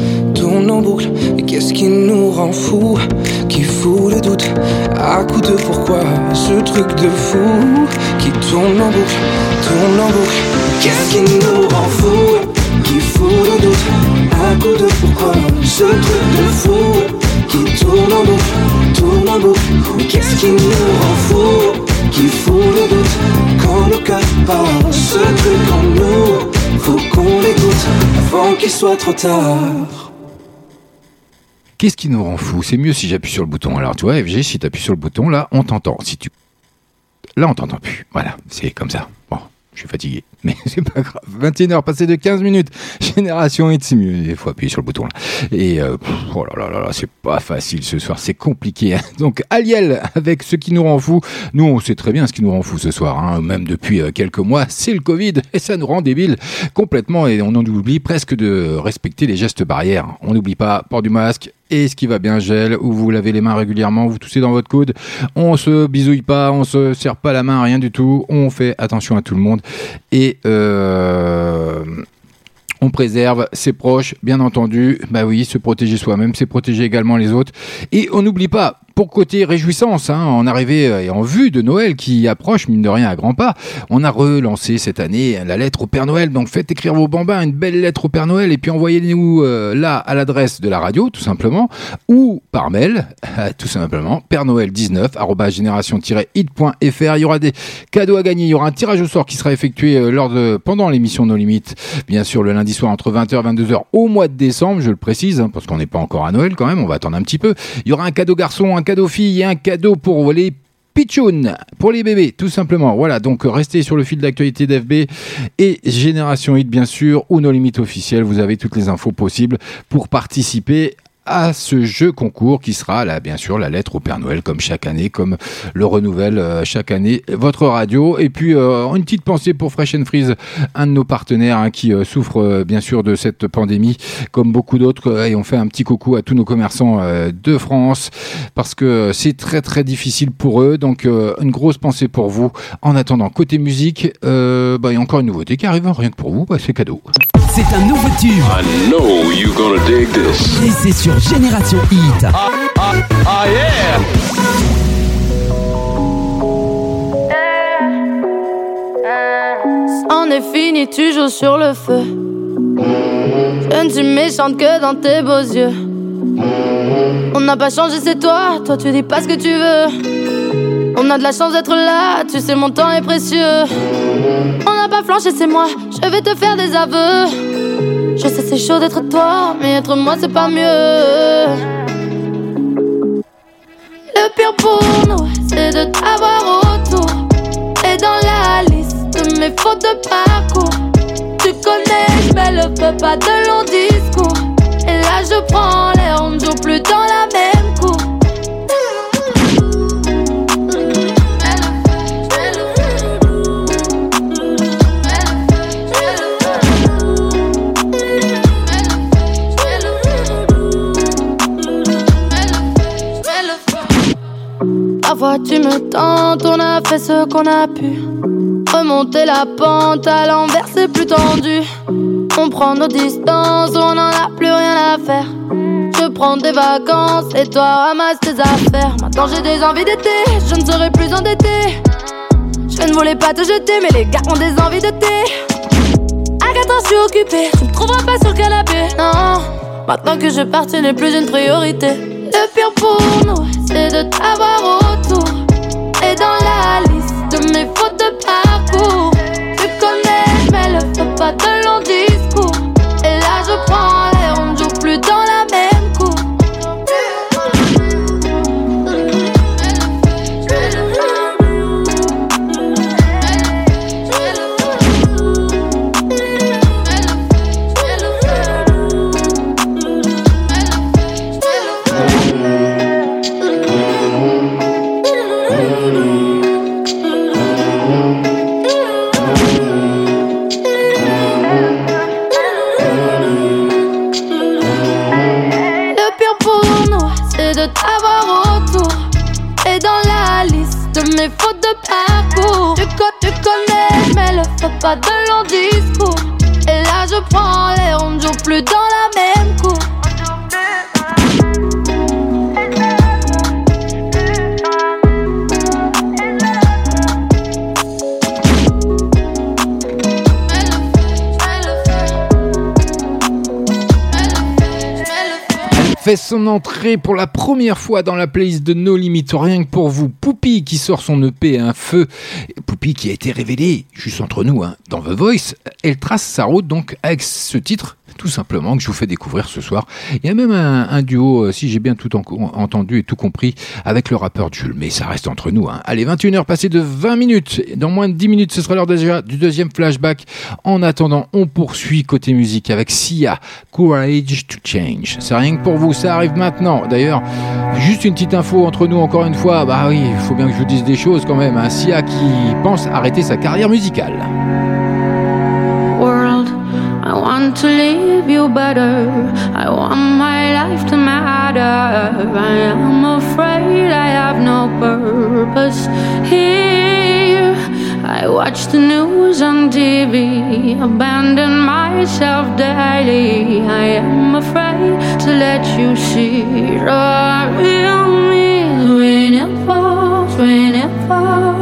tourne en boucle. Mais qu'est-ce qui nous rend fous Qui fout le doute? À coup de pourquoi Ce truc de fou? Qui tourne en boucle, tourne en boucle. Qu'est-ce qui nous rend fous Qui fout le doute? À coup de pourquoi Ce truc de fou? Qui tourne en boucle, tourne en boucle. Qu'est-ce qui nous rend fous Qui fout le doute? Quand le cœur parle Ce truc en nous, faut qu'on l'écoute avant qu'il soit trop tard. Qu'est-ce qui nous rend fou C'est mieux si j'appuie sur le bouton. Alors, tu vois, FG, si tu appuies sur le bouton, là, on t'entend. Si tu. Là, on t'entend plus. Voilà, c'est comme ça. Bon, je suis fatigué, mais c'est pas grave. 21h passé de 15 minutes. Génération Hit, c'est mieux. Il faut appuyer sur le bouton. Et euh, oh là là là là, c'est pas facile ce soir, c'est compliqué. hein. Donc Aliel avec ce qui nous rend fou. Nous, on sait très bien ce qui nous rend fou ce soir, hein. même depuis euh, quelques mois. C'est le Covid et ça nous rend débiles complètement et on oublie presque de respecter les gestes barrières. On n'oublie pas port du masque. Et ce qui va bien gel, où vous lavez les mains régulièrement, vous toussez dans votre coude, on se bisouille pas, on se serre pas la main, rien du tout, on fait attention à tout le monde. Et euh, on préserve ses proches, bien entendu. Bah oui, se protéger soi-même, c'est protéger également les autres. Et on n'oublie pas, pour côté réjouissance, hein, en arrivée euh, et en vue de Noël qui approche, mine de rien, à grands pas, on a relancé cette année la lettre au Père Noël. Donc faites écrire vos bambins une belle lettre au Père Noël et puis envoyez-nous euh, là à l'adresse de la radio, tout simplement, ou par mail, euh, tout simplement, Père Noël 19 génération-hit.fr. Il y aura des cadeaux à gagner. Il y aura un tirage au sort qui sera effectué lors de pendant l'émission No Limites, bien sûr le lundi soir entre 20h et 22h au mois de décembre, je le précise, hein, parce qu'on n'est pas encore à Noël quand même. On va attendre un petit peu. Il y aura un cadeau garçon, un cadeau fille et un cadeau pour les Pichoun pour les bébés, tout simplement. Voilà, donc restez sur le fil d'actualité d'FB et Génération Hit, bien sûr, ou nos limites officielles. Vous avez toutes les infos possibles pour participer à ce jeu concours qui sera là bien sûr la lettre au Père Noël comme chaque année comme le renouvelle euh, chaque année votre radio. Et puis euh, une petite pensée pour Fresh and Freeze un de nos partenaires hein, qui euh, souffre euh, bien sûr de cette pandémie comme beaucoup d'autres. Et on fait un petit coucou à tous nos commerçants euh, de France parce que c'est très très difficile pour eux. Donc euh, une grosse pensée pour vous. En attendant côté musique euh, bah, il y a encore une nouveauté qui arrive hein, rien que pour vous. Bah, c'est cadeau. C'est un nouveau tube. I know you're gonna dig this. Et c'est sur Génération Hit. Ah yeah! On est fini, tu joues sur le feu. Je ne suis méchante que dans tes beaux yeux. On n'a pas changé, c'est toi. Toi, tu dis pas ce que tu veux. On a de la chance d'être là. Tu sais, mon temps est précieux. On n'a pas flanché, c'est moi. Je vais te faire des aveux. Je sais, c'est chaud d'être toi, mais être moi, c'est pas mieux. Le pire pour nous, c'est de t'avoir autour. Et dans la liste de mes fautes de parcours, tu connais, mets le feu, pas de long discours. Et là, je prends l'air, on ne joue plus dans la même Parfois tu me tentes, on a fait ce qu'on a pu. Remonter la pente à l'envers, c'est plus tendu. On prend nos distances, on n'en a plus rien à faire. Je prends des vacances et toi ramasse tes affaires. Maintenant j'ai des envies d'été, je ne serai plus endetté. Je ne voulais pas te jeter, mais les gars ont des envies de thé. À 4 ans, je suis occupée, tu me trouveras pas sur le canapé. Non, maintenant que je pars, tu n'es plus une priorité. Le pire pour nous, c'est de t'avoir autour. Et dans la liste de mes fautes de parcours, tu connais, mais le fais pas de long discours. Et là, je prends son entrée pour la première fois dans la playlist de No Limit, rien que pour vous. Poupie qui sort son EP un feu. Poupie qui a été révélée, juste entre nous, hein, dans The Voice. Elle trace sa route donc avec ce titre, tout simplement, que je vous fais découvrir ce soir. Il y a même un, duo, euh, si j'ai bien tout en- entendu et tout compris, avec le rappeur Jules. Mais ça reste entre nous. Hein. Allez, 21h passées de 20 minutes. Dans moins de 10 minutes, ce sera l'heure déjà du deuxième flashback. En attendant, on poursuit côté musique avec Sia, Courage to Change. C'est rien que pour vous, ça arrive maintenant. D'ailleurs, juste une petite info entre nous encore une fois. Bah oui, il faut bien que je vous dise des choses quand même. Un Sia qui pense arrêter sa carrière musicale. Want to leave you better. I want my life to matter. I am afraid I have no purpose here. I watch the news on TV, abandon myself daily. I am afraid to let you see the real me when it falls, when it falls.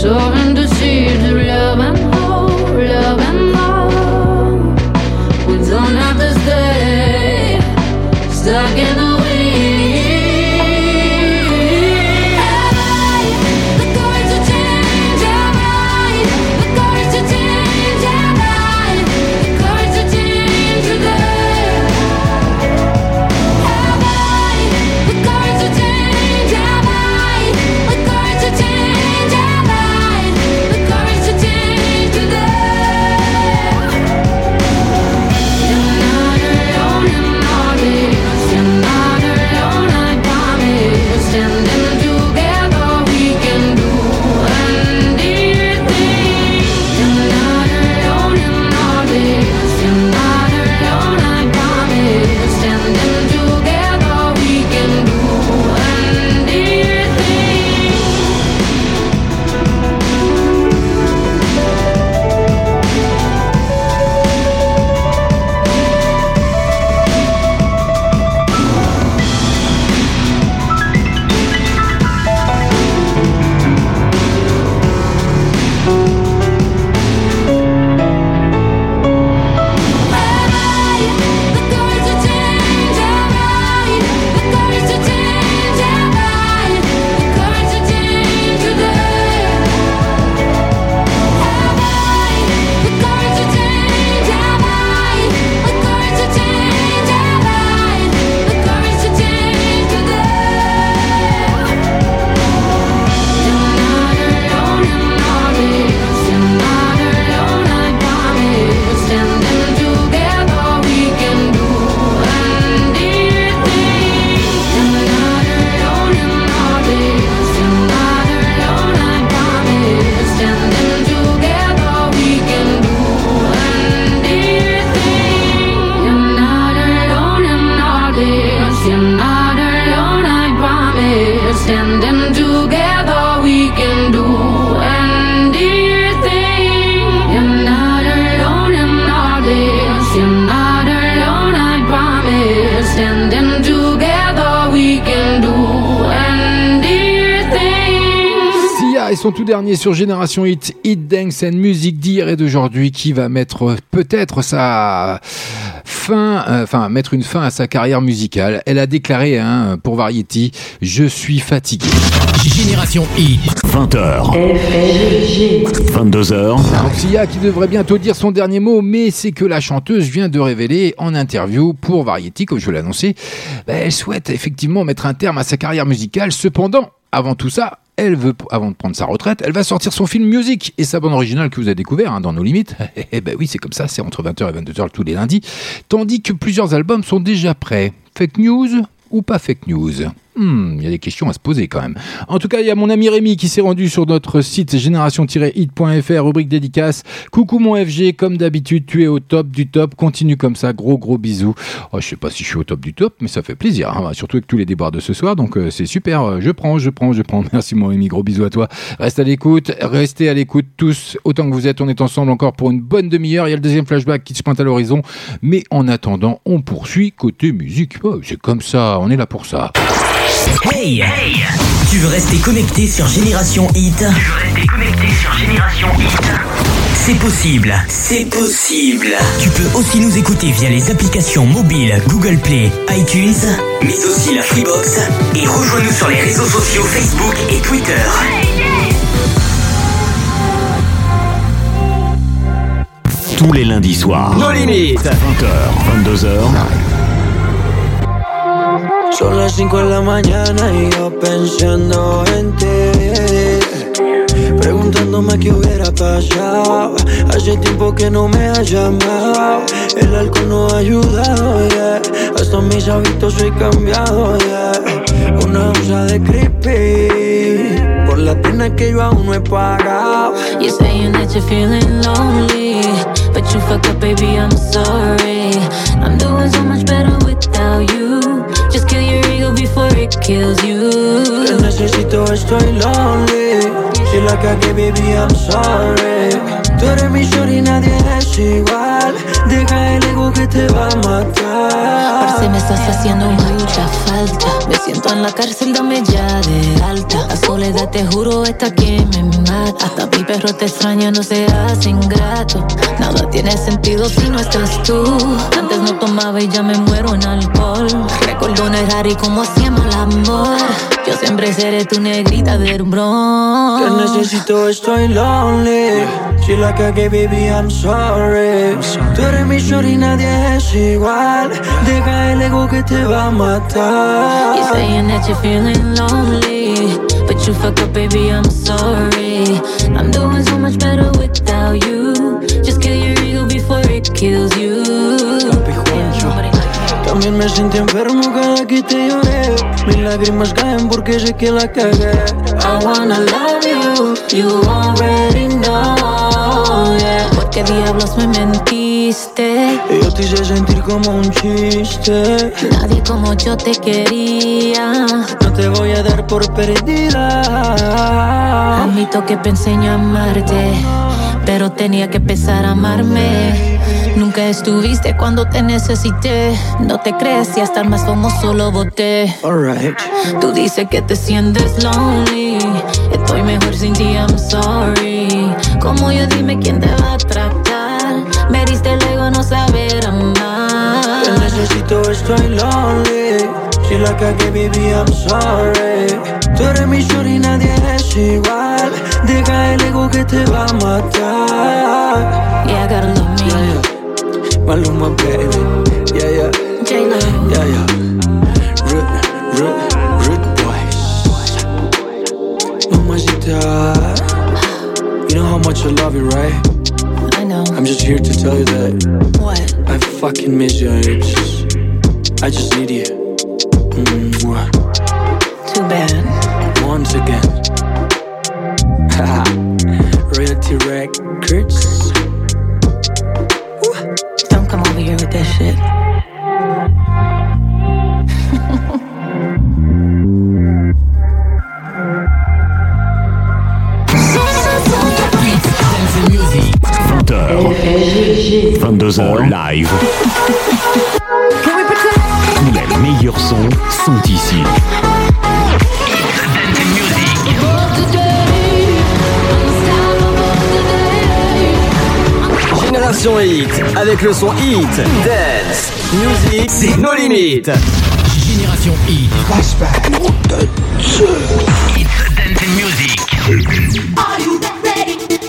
Soaring sur Génération Hit, Hit Dance and Music d'hier et d'aujourd'hui qui va mettre peut-être sa fin, euh, enfin mettre une fin à sa carrière musicale. Elle a déclaré hein, pour Variety, je suis fatigué. Génération Hit. 20h. 22h. Donc Sia qui devrait bientôt dire son dernier mot, mais c'est que la chanteuse vient de révéler en interview pour Variety, comme je annoncé, ben, elle souhaite effectivement mettre un terme à sa carrière musicale. Cependant, avant tout ça, elle veut, avant de prendre sa retraite, elle va sortir son film Music et sa bande originale que vous avez découvert hein, dans nos limites. Eh ben oui, c'est comme ça, c'est entre 20h et 22h tous les lundis. Tandis que plusieurs albums sont déjà prêts. Fake news ou pas fake news? Hmm, il y a des questions à se poser quand même. En tout cas, il y a mon ami Rémi qui s'est rendu sur notre site génération-hit.fr, rubrique dédicace. Coucou mon FG, comme d'habitude, tu es au top du top. Continue comme ça, gros gros bisous. Oh, je sais pas si je suis au top du top, mais ça fait plaisir. hein. Surtout avec tous les débats de ce soir, donc euh, c'est super. Euh, Je prends, je prends, je prends. Merci mon Rémi, gros bisous à toi. Reste à l'écoute, restez à l'écoute tous autant que vous êtes. On est ensemble encore pour une bonne demi-heure. Il y a le deuxième flashback qui se pointe à l'horizon, mais en attendant, on poursuit côté musique. Oh, c'est comme ça, on est là pour ça. Hey, Tu veux rester connecté sur Génération Hit Tu veux rester connecté sur Génération Hit C'est possible, c'est possible. Tu peux aussi nous écouter via les applications mobiles Google Play, iTunes, mais aussi la Freebox. Et rejoins-nous sur les réseaux sociaux Facebook et Twitter. Tous les lundis soirs. No limites. 20h, 22h. Son las 5 de la mañana y yo pensando en ti. Preguntándome qué hubiera pasado. Hace tiempo que no me has llamado. El alcohol no ha ayudado, yeah. Hasta mis hábitos he cambiado, yeah. Una onza de creepy. Por la pena que yo aún no he pagado. You're saying that you're feeling lonely, but you fucked up, baby. I'm sorry. I'm doing so much better without you. Just kill your ego before it kills you. Te necesito, estoy lonely. Si la cagué, baby, I'm sorry. Tú eres mi shorty nadie es igual. Deja el ego que te va a matar. Parce, me estás haciendo mucha falta. Me siento en la cárcel, dame ya de alta. La soledad, te juro, está que me mata. Hasta mi perro te extraña, no seas ingrato. Nada tiene sentido si no estás tú. Antes no tomaba y ya me muero en alcohol. Recuerdo un y como hacíamos el amor. Yo siempre seré tu negrita de Te bron. necesito, estoy lonely. Si la cagué, baby, I'm sorry. Tú eres mi shorty nadie es igual. Deja el ego que te va a matar. saying that you're feeling lonely, but you fuck up, baby. I'm sorry. I'm doing so much better without you. Just kill your ego before it kills you. También me sentí enfermo cada que te lloré. Mis lágrimas caen porque sé que la cagué. I wanna love you, you already know, yeah. ¿Por qué diablos me mentiste? Yo te hice sentir como un chiste. Nadie como yo te quería. No te voy a dar por perdida. Admito que pensé en amarte, pero tenía que empezar a amarme. Nunca estuviste cuando te necesité. No te crees si hasta el más famoso lo boté. Alright. Tú dices que te sientes lonely. Estoy mejor sin ti, I'm sorry. Como yo dime quién te va a tratar. Me diste el ego no saber amar. Te necesito, estoy lonely. Si la cagué, baby, I'm sorry. Tú eres mi shorty y nadie es igual. Deja el ego que te va a matar. Yeah, I gotta love me. Yeah, yeah. Maluma, baby. Eh? Yeah, yeah. J-Lo. Yeah, yeah. Rude, rude, rude. Mamacita. You know how much I love you, right? I know. I'm just here to tell you that What? I fucking miss you. I just, I just need you. 22h live. Tous les meilleurs sons sont ici. Génération Hit, avec le son Hit, Dance, Music, c'est nos limites. Génération Hit. Flashback. Hit Dance Music. Are you? Ready?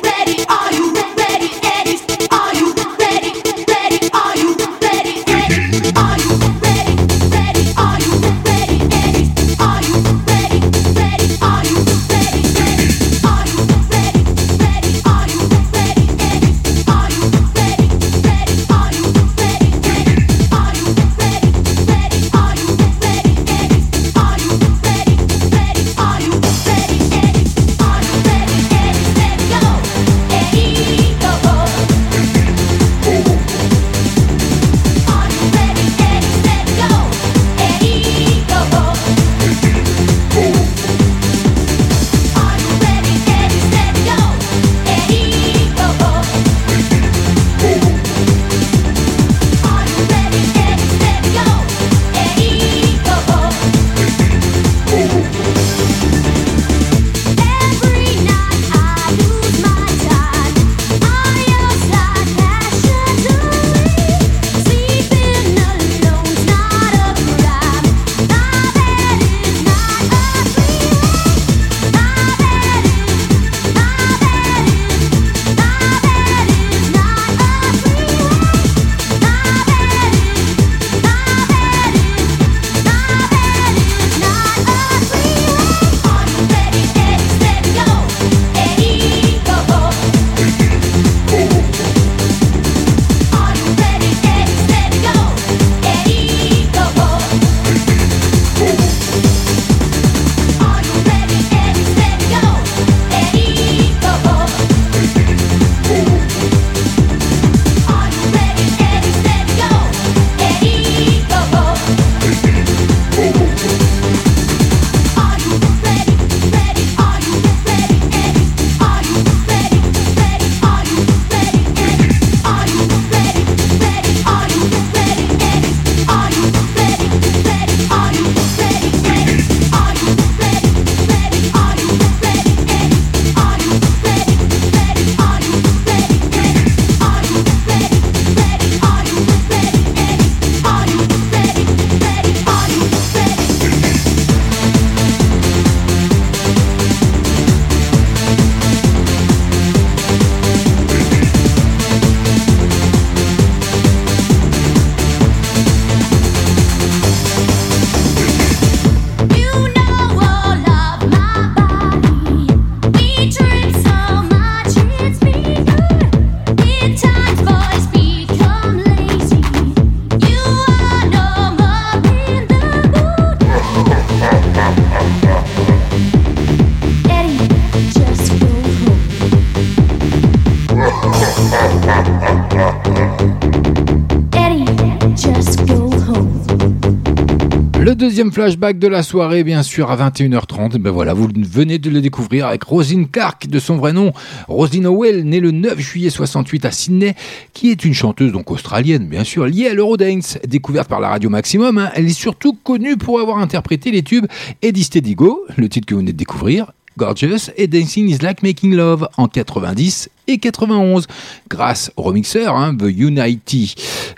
Flashback de la soirée, bien sûr, à 21h30. Ben voilà, vous venez de le découvrir avec Rosine Clark, de son vrai nom, Rosine Howell, née le 9 juillet 68 à Sydney, qui est une chanteuse donc australienne, bien sûr, liée à l'Eurodance, découverte par la radio Maximum. hein. Elle est surtout connue pour avoir interprété les tubes Eddie Steady Go, le titre que vous venez de découvrir, Gorgeous et Dancing is Like Making Love en 90 et 91. Grâce au remixeur, hein, The Unity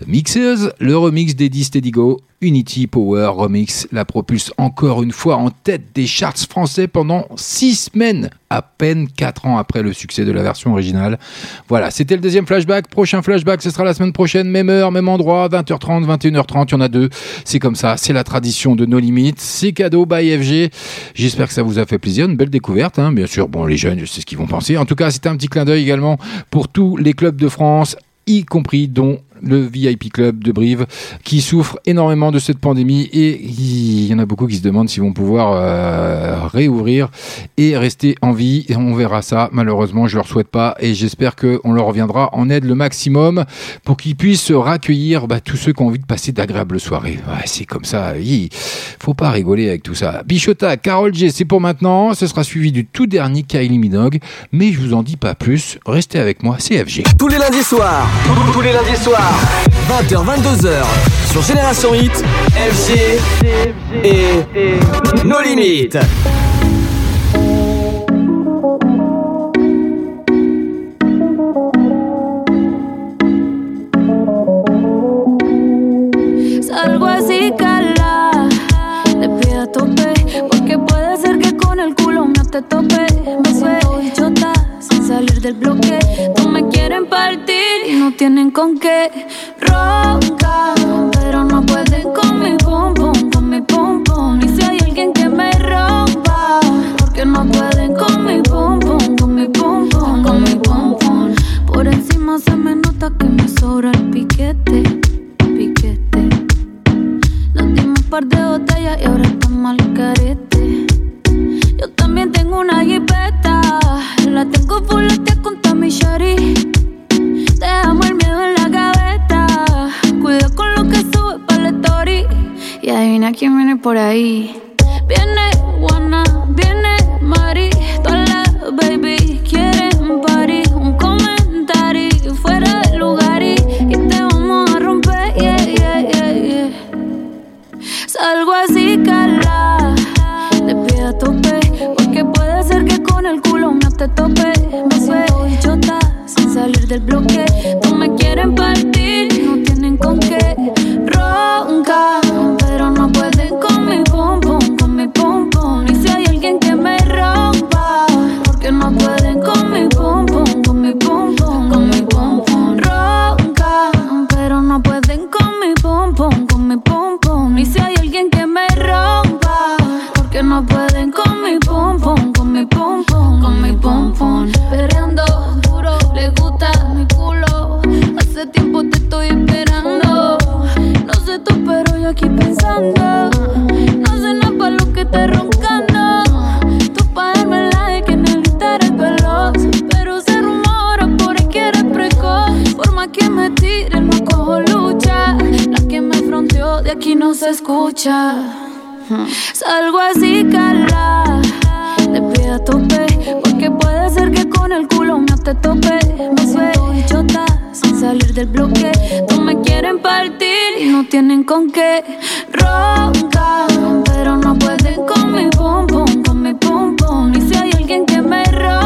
Mixers, le remix d'Eddie Steady Go, Unity Power Remix, la propulse encore une fois en tête des charts français pendant 6 semaines, à peine 4 ans après le succès de la version originale. Voilà, c'était le deuxième flashback. Prochain flashback, ce sera la semaine prochaine, même heure, même endroit, 20h30, 21h30, il y en a deux. C'est comme ça, c'est la tradition de nos limites. C'est cadeau by FG. J'espère que ça vous a fait plaisir, une belle découverte. hein. Bien sûr, bon, les jeunes, je sais ce qu'ils vont penser. En tout cas, c'était un petit clin d'œil également pour tous les clubs de France y compris dont le VIP Club de Brive, qui souffre énormément de cette pandémie et il y en a beaucoup qui se demandent s'ils vont pouvoir euh, réouvrir et rester en vie. Et on verra ça. Malheureusement, je leur souhaite pas et j'espère qu'on leur reviendra en aide le maximum pour qu'ils puissent raccueillir bah, tous ceux qui ont envie de passer d'agréables soirées. C'est comme ça. Il faut pas rigoler avec tout ça. Bichota, Carol G, c'est pour maintenant. Ce sera suivi du tout dernier Kylie Minogue, mais je vous en dis pas plus. Restez avec moi, CFG. Tous les lundis soirs, tous les lundis soirs, 20h, 22h, sur Génération Hit, FG et nos limites. Salgo así, cala. Le pido tope. Porque puede ser que con el culo no te tope. Me sin salir del bloque. No me quieren partir y no tienen con qué. Ronca, pero no pueden con mi pum pum, con mi pum pum. Y si hay alguien que me rompa, porque no pueden con mi pum pum, con mi pum pum, con mi pum. Por encima se me nota que me sobra el piquete, piquete. Nos un par de botellas y ahora estamos al carete. Yo también tengo una jipeta, la tengo fuletea con Tommy Shari. Dejamos el miedo en la gaveta, cuida con lo que sube para la story. Y adivina quién viene por ahí. Viene Juana, viene Mari, todas las baby quieren party, un comentario fuera de lugar y, y te vamos a romper, yeah, yeah, yeah, yeah. Salgo así, cala. Le pido a tope. Porque puede ser que con el culo no te tope. Me siento bichota sin salir del bloque. No me quieren partir no tienen con qué. Ronca, pero no pueden con mi pum, con mi pum. Y si hay alguien que me rompa, porque no pueden con mi pum, con mi pum pum, con mi pum. Ronca, pero no pueden con mi pum, con mi pum. Y si hay yo aquí pensando. No nada para lo que estés roncando. Tú pa' darme la de que en el estar es veloz. Pero se rumora por ahí que eres precoz. Por más que me tire, no cojo lucha. La que me fronteó de aquí no se escucha. Salgo así, cala. Le pido a tope. Porque puede ser que con el culo no te tope. Me siento bichota sin salir del bloque. No me quieren partir y no tienen con qué. Ronca, pero no pueden con mi pum pum, con mi pum pum. Y si hay alguien que me rompa,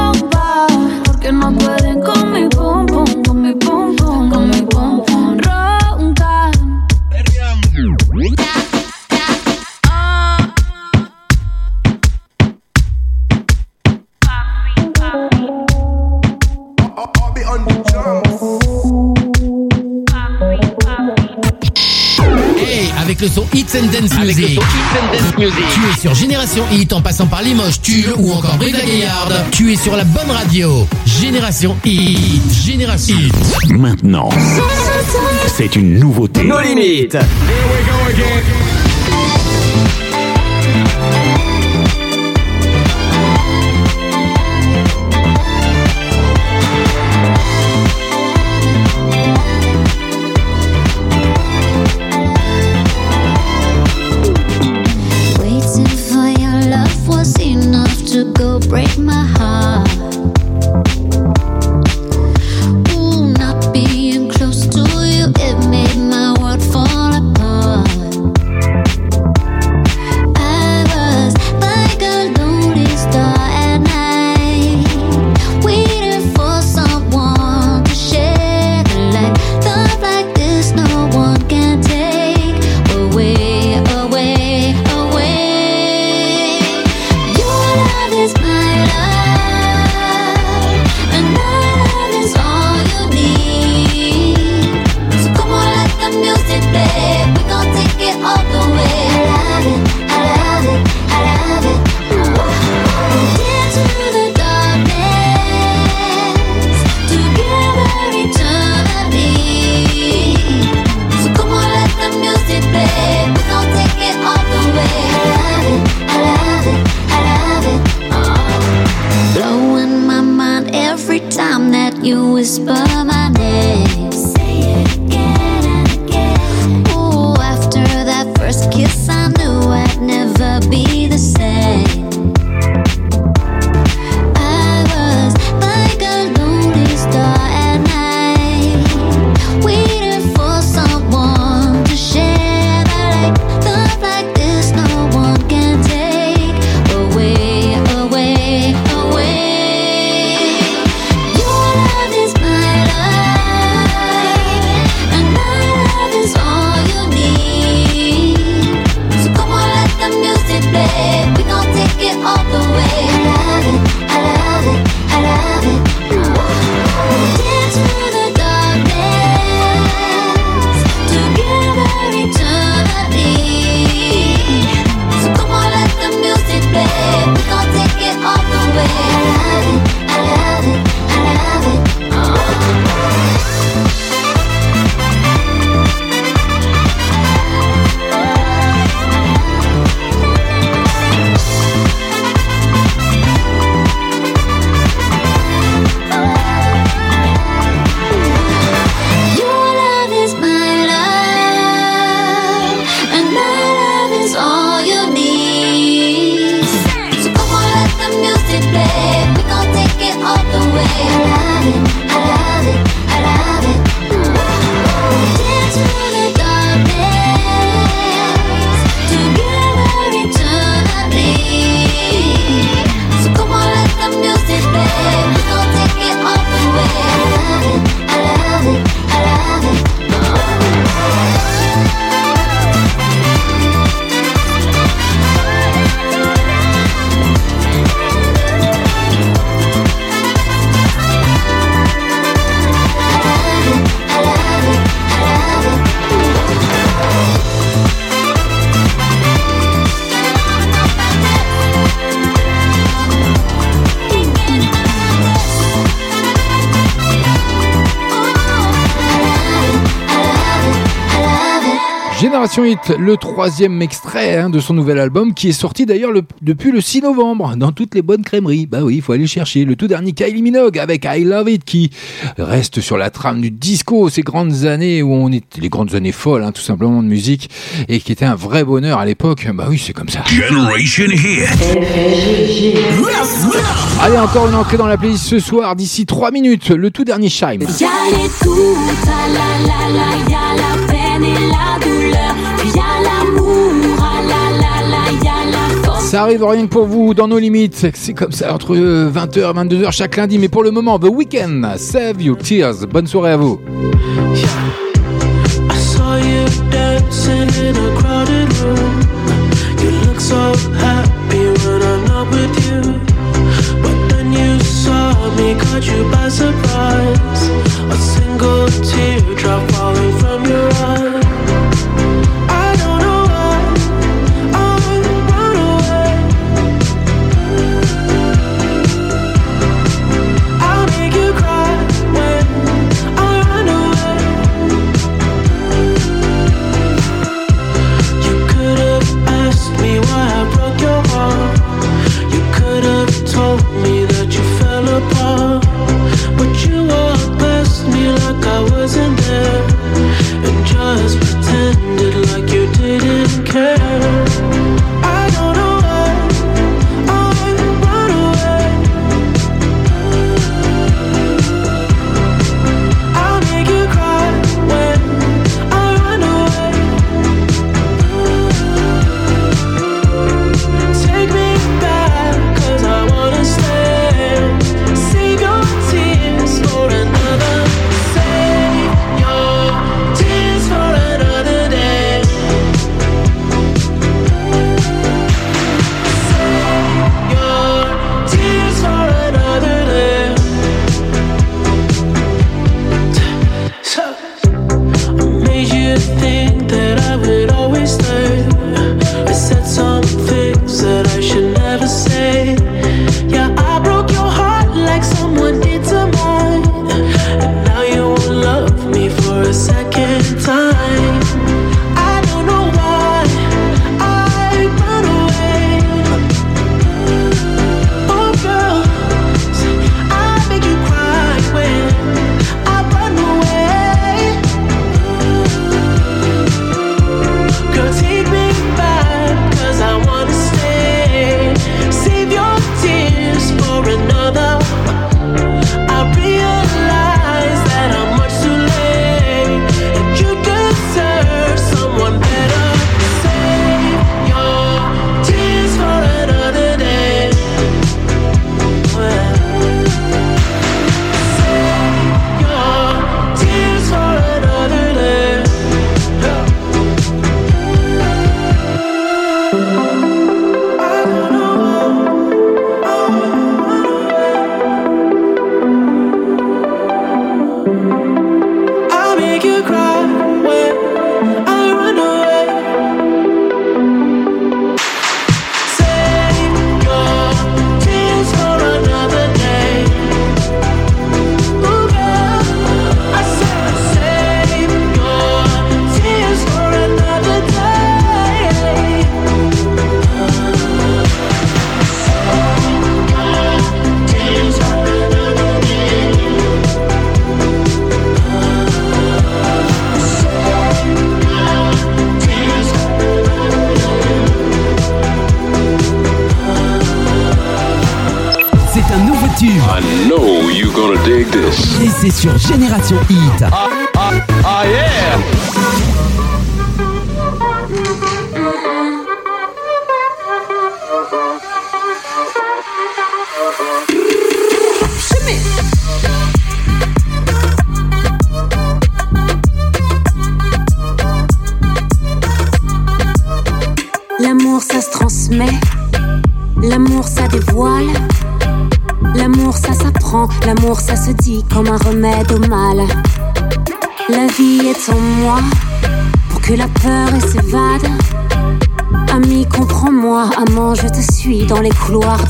sur Génération Hit en passant par Limoges, Tulle ou encore Brive la Gaillarde. Tu es sur la bonne radio. Génération Hit. Génération Hit. Maintenant, c'est une nouveauté. Nos limites. Génération le troisième extrait hein, de son nouvel album qui est sorti d'ailleurs depuis le 6 novembre dans toutes les bonnes crèmeries. Bah oui, il faut aller chercher. Le tout dernier Kylie Minogue avec I Love It qui reste sur la trame du disco, ces grandes années où on est les grandes années folles, hein, tout simplement de musique et qui était un vrai bonheur à l'époque. Bah oui, c'est comme ça. Generation Hit. Allez, encore une entrée dans la playlist ce soir d'ici 3 minutes. Le tout dernier Shime. Ça arrive rien que pour vous dans nos limites. C'est comme ça entre euh, 20h et 22h chaque lundi. Mais pour le moment, The Weekend, Save Your Tears. Bonne soirée à vous.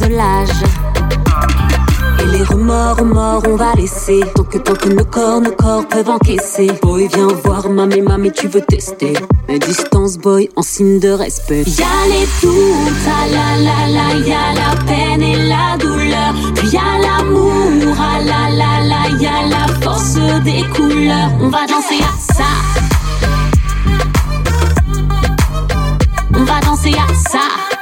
De l'âge. Et les remords, remords, on va laisser. Tant que, tant que nos corps, nos corps peuvent encaisser. Boy, viens voir, mamie, mamie, tu veux tester. Distance, boy, en signe de respect. Y'a les doutes, ah la la la, y'a la peine et la douleur. Puis y'a l'amour, ah la la la, y'a la force des couleurs. On va danser à ça. On va danser à ça.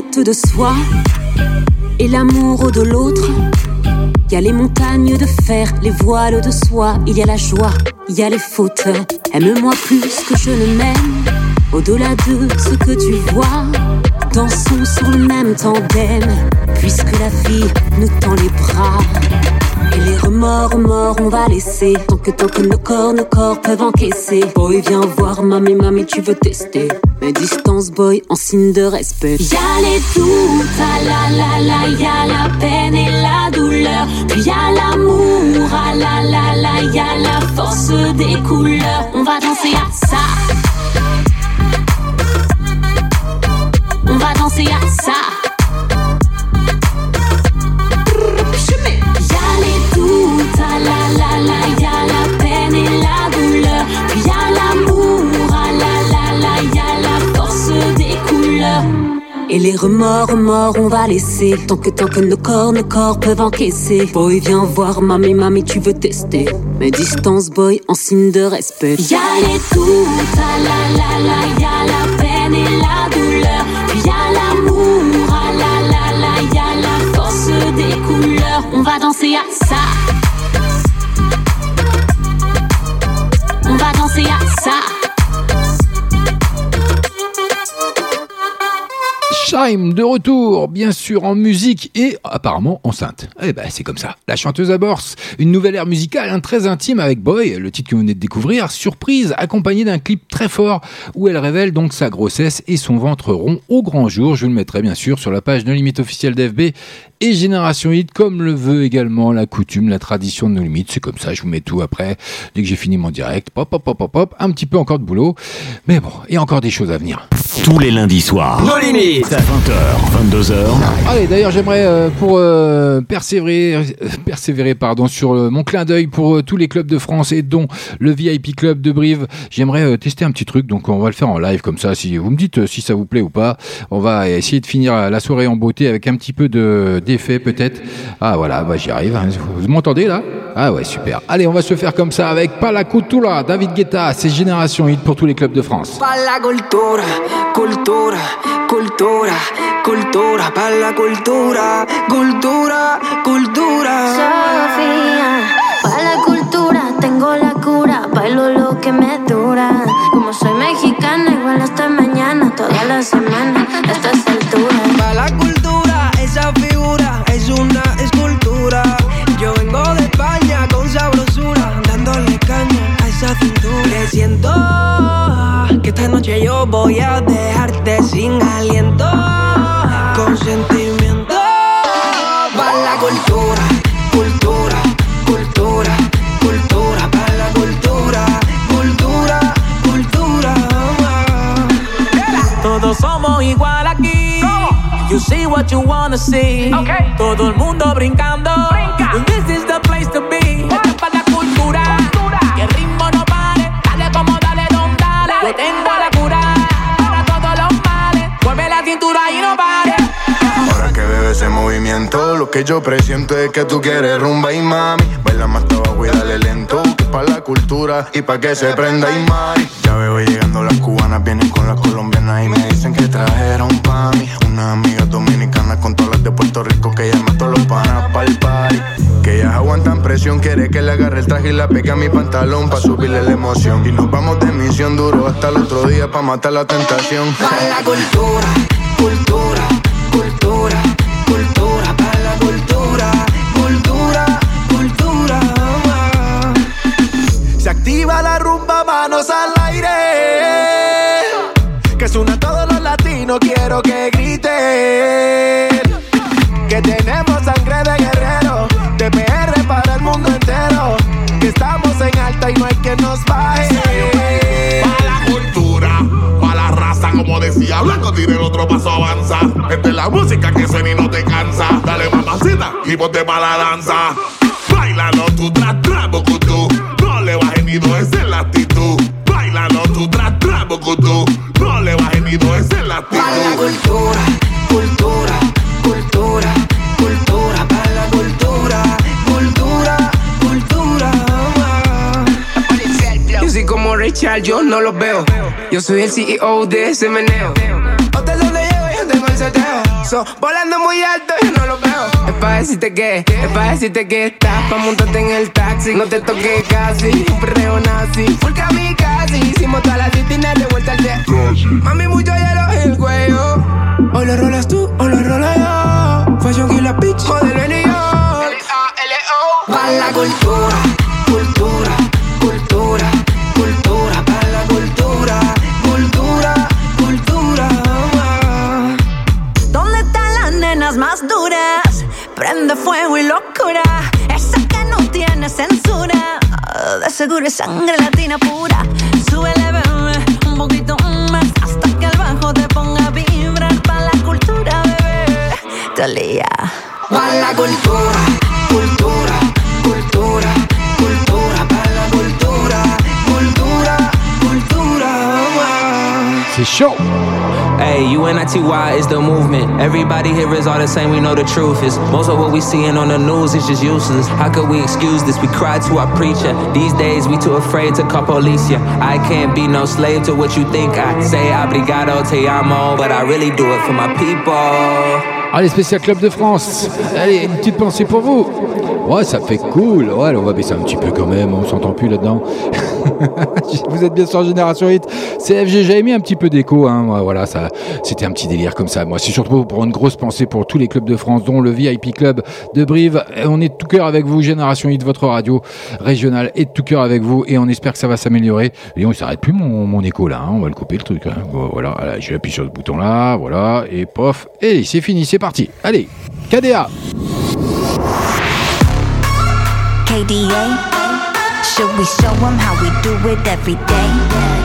De soi et l'amour de l'autre, y a les montagnes de fer, les voiles de soie, il y a la joie, il y a les fautes. Aime-moi plus que je ne m'aime, au-delà de ce que tu vois. Dansons sur le même tandem, puisque la vie nous tend les bras. Et les remords, remords, on va laisser. Tant que, tant que nos corps, nos corps peuvent encaisser. Boy, viens voir, mamie, mamie, tu veux tester. Distance, boy, en signe de respect. Y'a les doutes, ah la la la, y'a la peine et la douleur. Puis y'a l'amour, ah la la la, y'a la force des couleurs. On va danser à ça. On va danser à ça. Les remords, remords, on va laisser. Tant que, tant que nos corps, nos corps peuvent encaisser. Boy, viens voir, mamie, mamie, tu veux tester. Mais distance, boy, en signe de respect. Y'a les ah la la la, y'a la De retour, bien sûr en musique et apparemment enceinte. Eh ben c'est comme ça. La chanteuse à Borse, une nouvelle ère musicale hein, très intime avec Boy, le titre que vous venez de découvrir, surprise, accompagné d'un clip très fort où elle révèle donc sa grossesse et son ventre rond au grand jour. Je le mettrai bien sûr sur la page No Limite officielle d'FB et Génération Hit, comme le veut également la coutume, la tradition de No Limites. C'est comme ça, je vous mets tout après, dès que j'ai fini mon direct. Pop, pop, pop, pop, pop, un petit peu encore de boulot. Mais bon, et encore des choses à venir. Tous les lundis soirs. Nos limites. 20h, 22h. Allez, d'ailleurs, j'aimerais euh, pour euh, persévérer, euh, persévérer pardon, sur euh, mon clin d'œil pour euh, tous les clubs de France et dont le VIP Club de Brive, j'aimerais euh, tester un petit truc. Donc, on va le faire en live comme ça. Si vous me dites euh, si ça vous plaît ou pas, on va essayer de finir la soirée en beauté avec un petit peu de d'effet peut-être. Ah voilà, bah, j'y arrive. hein. Vous m'entendez là? Ah ouais, super. Allez, on va se faire comme ça avec Pala Cultura, David Guetta, c'est Génération Hit pour tous les clubs de France. Pa' la cultura, cultura, cultura, cultura, pa' la cultura, cultura. Sofía, tengo la cura, bailo lo que me dura. Como soy mexicana, igual hasta mañana, toda la semana, a estas alturas. Una escultura. Yo vengo de España con sabrosura, dándole caña a esa cintura. Que siento que esta noche yo voy a dejarte sin aliento, You see what you wanna see. Todo el mundo brincando. This is the place to be. Es para la cultura. Que el ritmo no pare. Dale como dale, don dale. Yo tengo la cura para todos los males. Mueve la cintura y no pare. Ahora que veo ese movimiento, lo que yo presiento es que tú quieres rumba y mami. Baila más abajo y dale lento. Prenda y pa' que se prenda y más. Ya veo llegando las cubanas, vienen con las colombianas y me dicen que trajeron pa' mí. Unas amigas dominicanas con todas las de Puerto Rico que llaman todos los panas pa'l party. Que ellas aguantan presión, quiere que le agarre el traje y la pegue a mi pantalón pa' subirle la emoción. Y nos vamos de misión duro hasta el otro día pa' matar la tentación. Pa' la cultura, cultura, cultura, cultura, Activa la rumba, manos al aire. Que suena todos los latinos, quiero que griten. Que tenemos sangre de guerrero, de PR para el mundo entero. Que estamos en alta y no hay quien nos baje. Pa' la cultura, pa' la raza, como decía Blanco, tire el otro paso, avanza. Esta es la música que suena y no te cansa. Dale mamacita y ponte pa' la danza. Bailando tu tra tra ni dos, esa es la actitud. Bailando tu tra tra bocutú. No le bajes ni dos, esa es la actitud. Pa' la cultura, cultura, cultura, cultura, pa' la cultura, cultura, cultura. Yo soy como Richard, yo no los veo. Yo soy el CEO de ese meneo. Hotel donde llego, yo tengo el seteo. So, volando muy alto, yo no los veo. Es pa' decirte que, es pa' decirte que estás pa' montarte en el taxi. No te toques casi, nazi. Full casi, hicimos todas las disciplinas de vuelta al jet. Mami, mucho hielo en el cuello. Hoy lo rolas tú, hoy lo rolo yo. Fashion Killer Bitch, modelo en New York. Pa' la cultura, De seguro es sangre latina pura. Súbele, bebé, un poquito más. Hasta que el bajo te ponga a vibrar. Pa' la cultura, bebé. Talía. Pa' la cultura, cultura, cultura, cultura, pa' la cultura, cultura, cultura. C'est chaud. Hey, UNITY is the movement. Everybody here is all the same, we know the truth is. Most of what we seeing on the news is just useless. How could we excuse this? We cry to our preacher. These days, we too afraid to call police ya. I can't be no slave to what you think I say. Obrigado, te amo, but I really do it for my people. Allez, spécial Club de France. Allez, une petite pensée pour vous. Ouais, ça fait cool. Ouais, on va baisser un petit peu quand même. On s'entend plus là-dedans. vous êtes bien sur Génération Hit. CFG, j'avais mis un petit peu d'écho. Hein. Voilà, ça, c'était un petit délire comme ça. Moi, c'est surtout pour une grosse pensée pour tous les clubs de France, dont le VIP Club de Brive. On est de tout cœur avec vous. Génération Hit, votre radio régionale est de tout cœur avec vous. Et on espère que ça va s'améliorer. Et on s'arrête plus mon, écho là. hein. On va le couper le truc. hein. Voilà, Voilà, j'appuie sur ce bouton là. Voilà, et pof. Et c'est fini, c'est parti. Allez, KDA. Should we show them how we do it every day?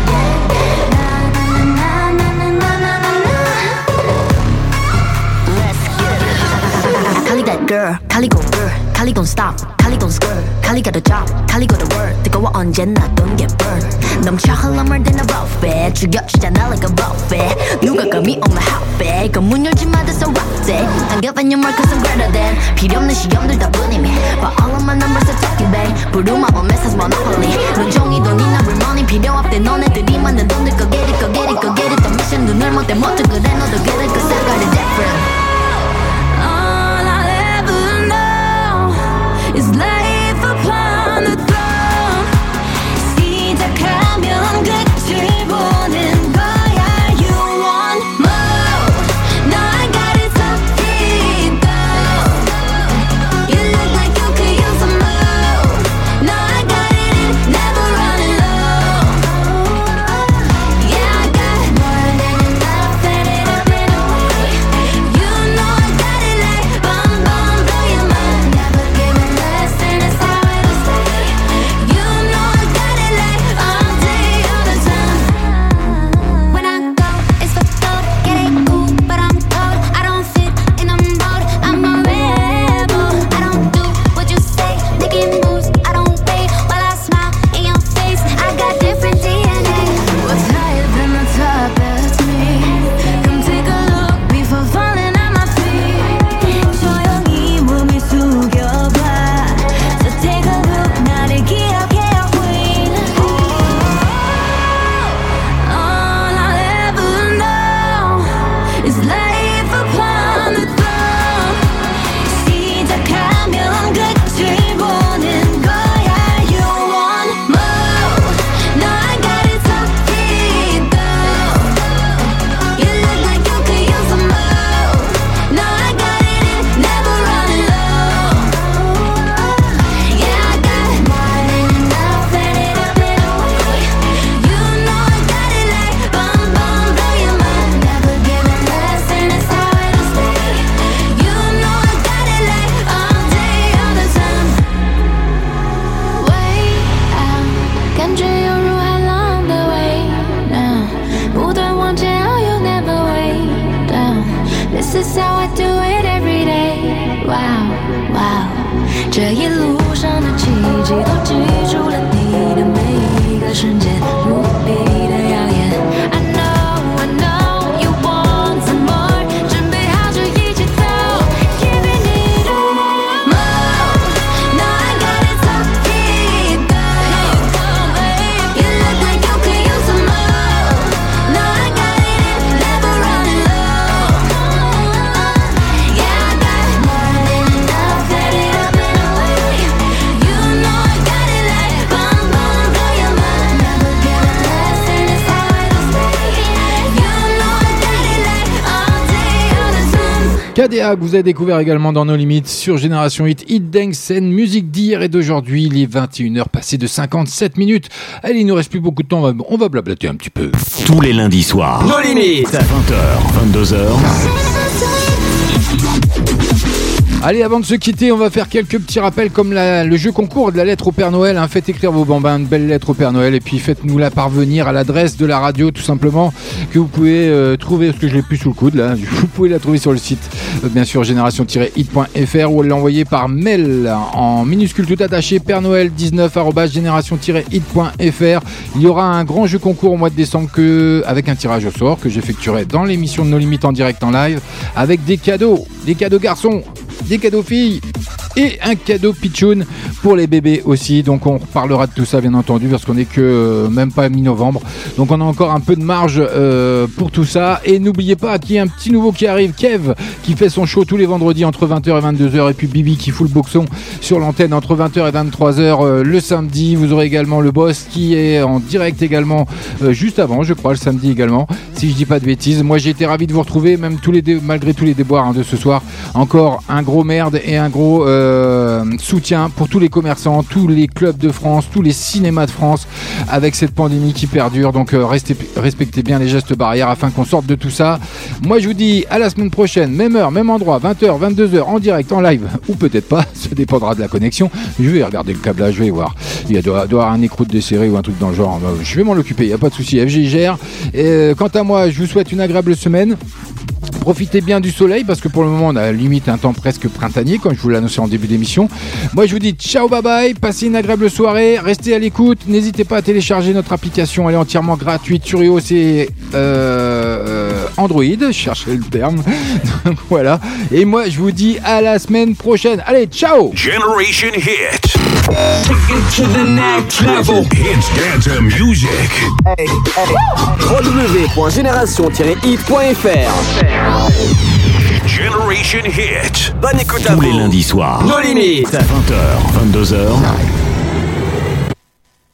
That girl, Kali go girl, Kali gon' stop, Kali gon' skirt, Kali got a job, Kali got a word. 뜨거워 언제나 don't get burned. 넘쳐 흘러물 than a buffet, 죽여주잖아 like a buffet. 누가 감히 on my hotbed, 그문 열지 마 that's a rock day. I'm giving you more cause I'm greater than. 필요 없는 시험들 다 뿐이미. But all of my numbers are talking bang. 부루마법 message monopoly. 눈종이 돈이나 real money 필요 없대 너네들이 만든 돈들 go get it go get it go get it. 더 미션 눈을 못대 못해 그래 너도 get it cause I got it different. Is life Que vous avez découvert également dans nos limites sur Génération Hit, Hit Dance scène musique d'hier et d'aujourd'hui. Il est 21h passé de 57 minutes. Allez, il nous reste plus beaucoup de temps, on va, on va blablater un petit peu. Tous les lundis soirs. Nos limites. 20h, 22h. Allez, avant de se quitter, on va faire quelques petits rappels comme le jeu concours de la lettre au Père Noël. hein. Faites écrire vos bambins une belle lettre au Père Noël et puis faites-nous la parvenir à l'adresse de la radio tout simplement que vous pouvez euh, trouver, parce que je l'ai plus sous le coude là, vous pouvez la trouver sur le site euh, bien sûr génération-hit.fr ou l'envoyer par mail en minuscule tout attaché Père Noël 19 génération-hit.fr. Il y aura un grand jeu concours au mois de décembre avec un tirage au sort que j'effectuerai dans l'émission de nos limites en direct en live avec des cadeaux, des cadeaux garçons des cadeaux filles et un cadeau pitchoun pour les bébés aussi. Donc on reparlera de tout ça bien entendu parce qu'on n'est que euh, même pas mi-novembre. Donc on a encore un peu de marge euh, pour tout ça. Et n'oubliez pas qu'il y a un petit nouveau qui arrive, Kev, qui fait son show tous les vendredis entre 20h et 22h. Et puis Bibi qui fout le boxon sur l'antenne entre 20h et 23h euh, le samedi. Vous aurez également le boss qui est en direct également juste avant, je crois, le samedi également. Si je dis pas de bêtises. Moi j'ai été ravi de vous retrouver, même malgré tous les déboires hein, de ce soir. Encore un gros merde et un gros euh, soutien pour tous les commerçants, tous les clubs de France, tous les cinémas de France avec cette pandémie qui perdure. Donc euh, restez, respectez bien les gestes barrières afin qu'on sorte de tout ça. Moi je vous dis à la semaine prochaine, même heure, même endroit, 20h, 22h en direct, en live ou peut-être pas, ça dépendra de la connexion. Je vais regarder le câblage, je vais voir. Il y a doit, doit avoir un écrou de desserré ou un truc dans le genre. Euh, Je vais m'en occuper, il n'y a pas de souci. FG. Et, quant à moi, je vous souhaite une agréable semaine. Profitez bien du soleil parce que pour le moment on a limite un temps presque printanier comme je vous l'ai annoncé en début d'émission. Moi je vous dis ciao bye bye, passez une agréable soirée, restez à l'écoute, n'hésitez pas à télécharger notre application, elle est entièrement gratuite sur iOS et euh, euh, Android, cherchez le terme. Donc voilà. Et moi je vous dis à la semaine prochaine. Allez, ciao Generation Hit. To the next level. Dance www.génération-hit.fr Generation Hit. Bonne écoute à Tous vous. les lundis soirs. Nos limites. 20h, 22h.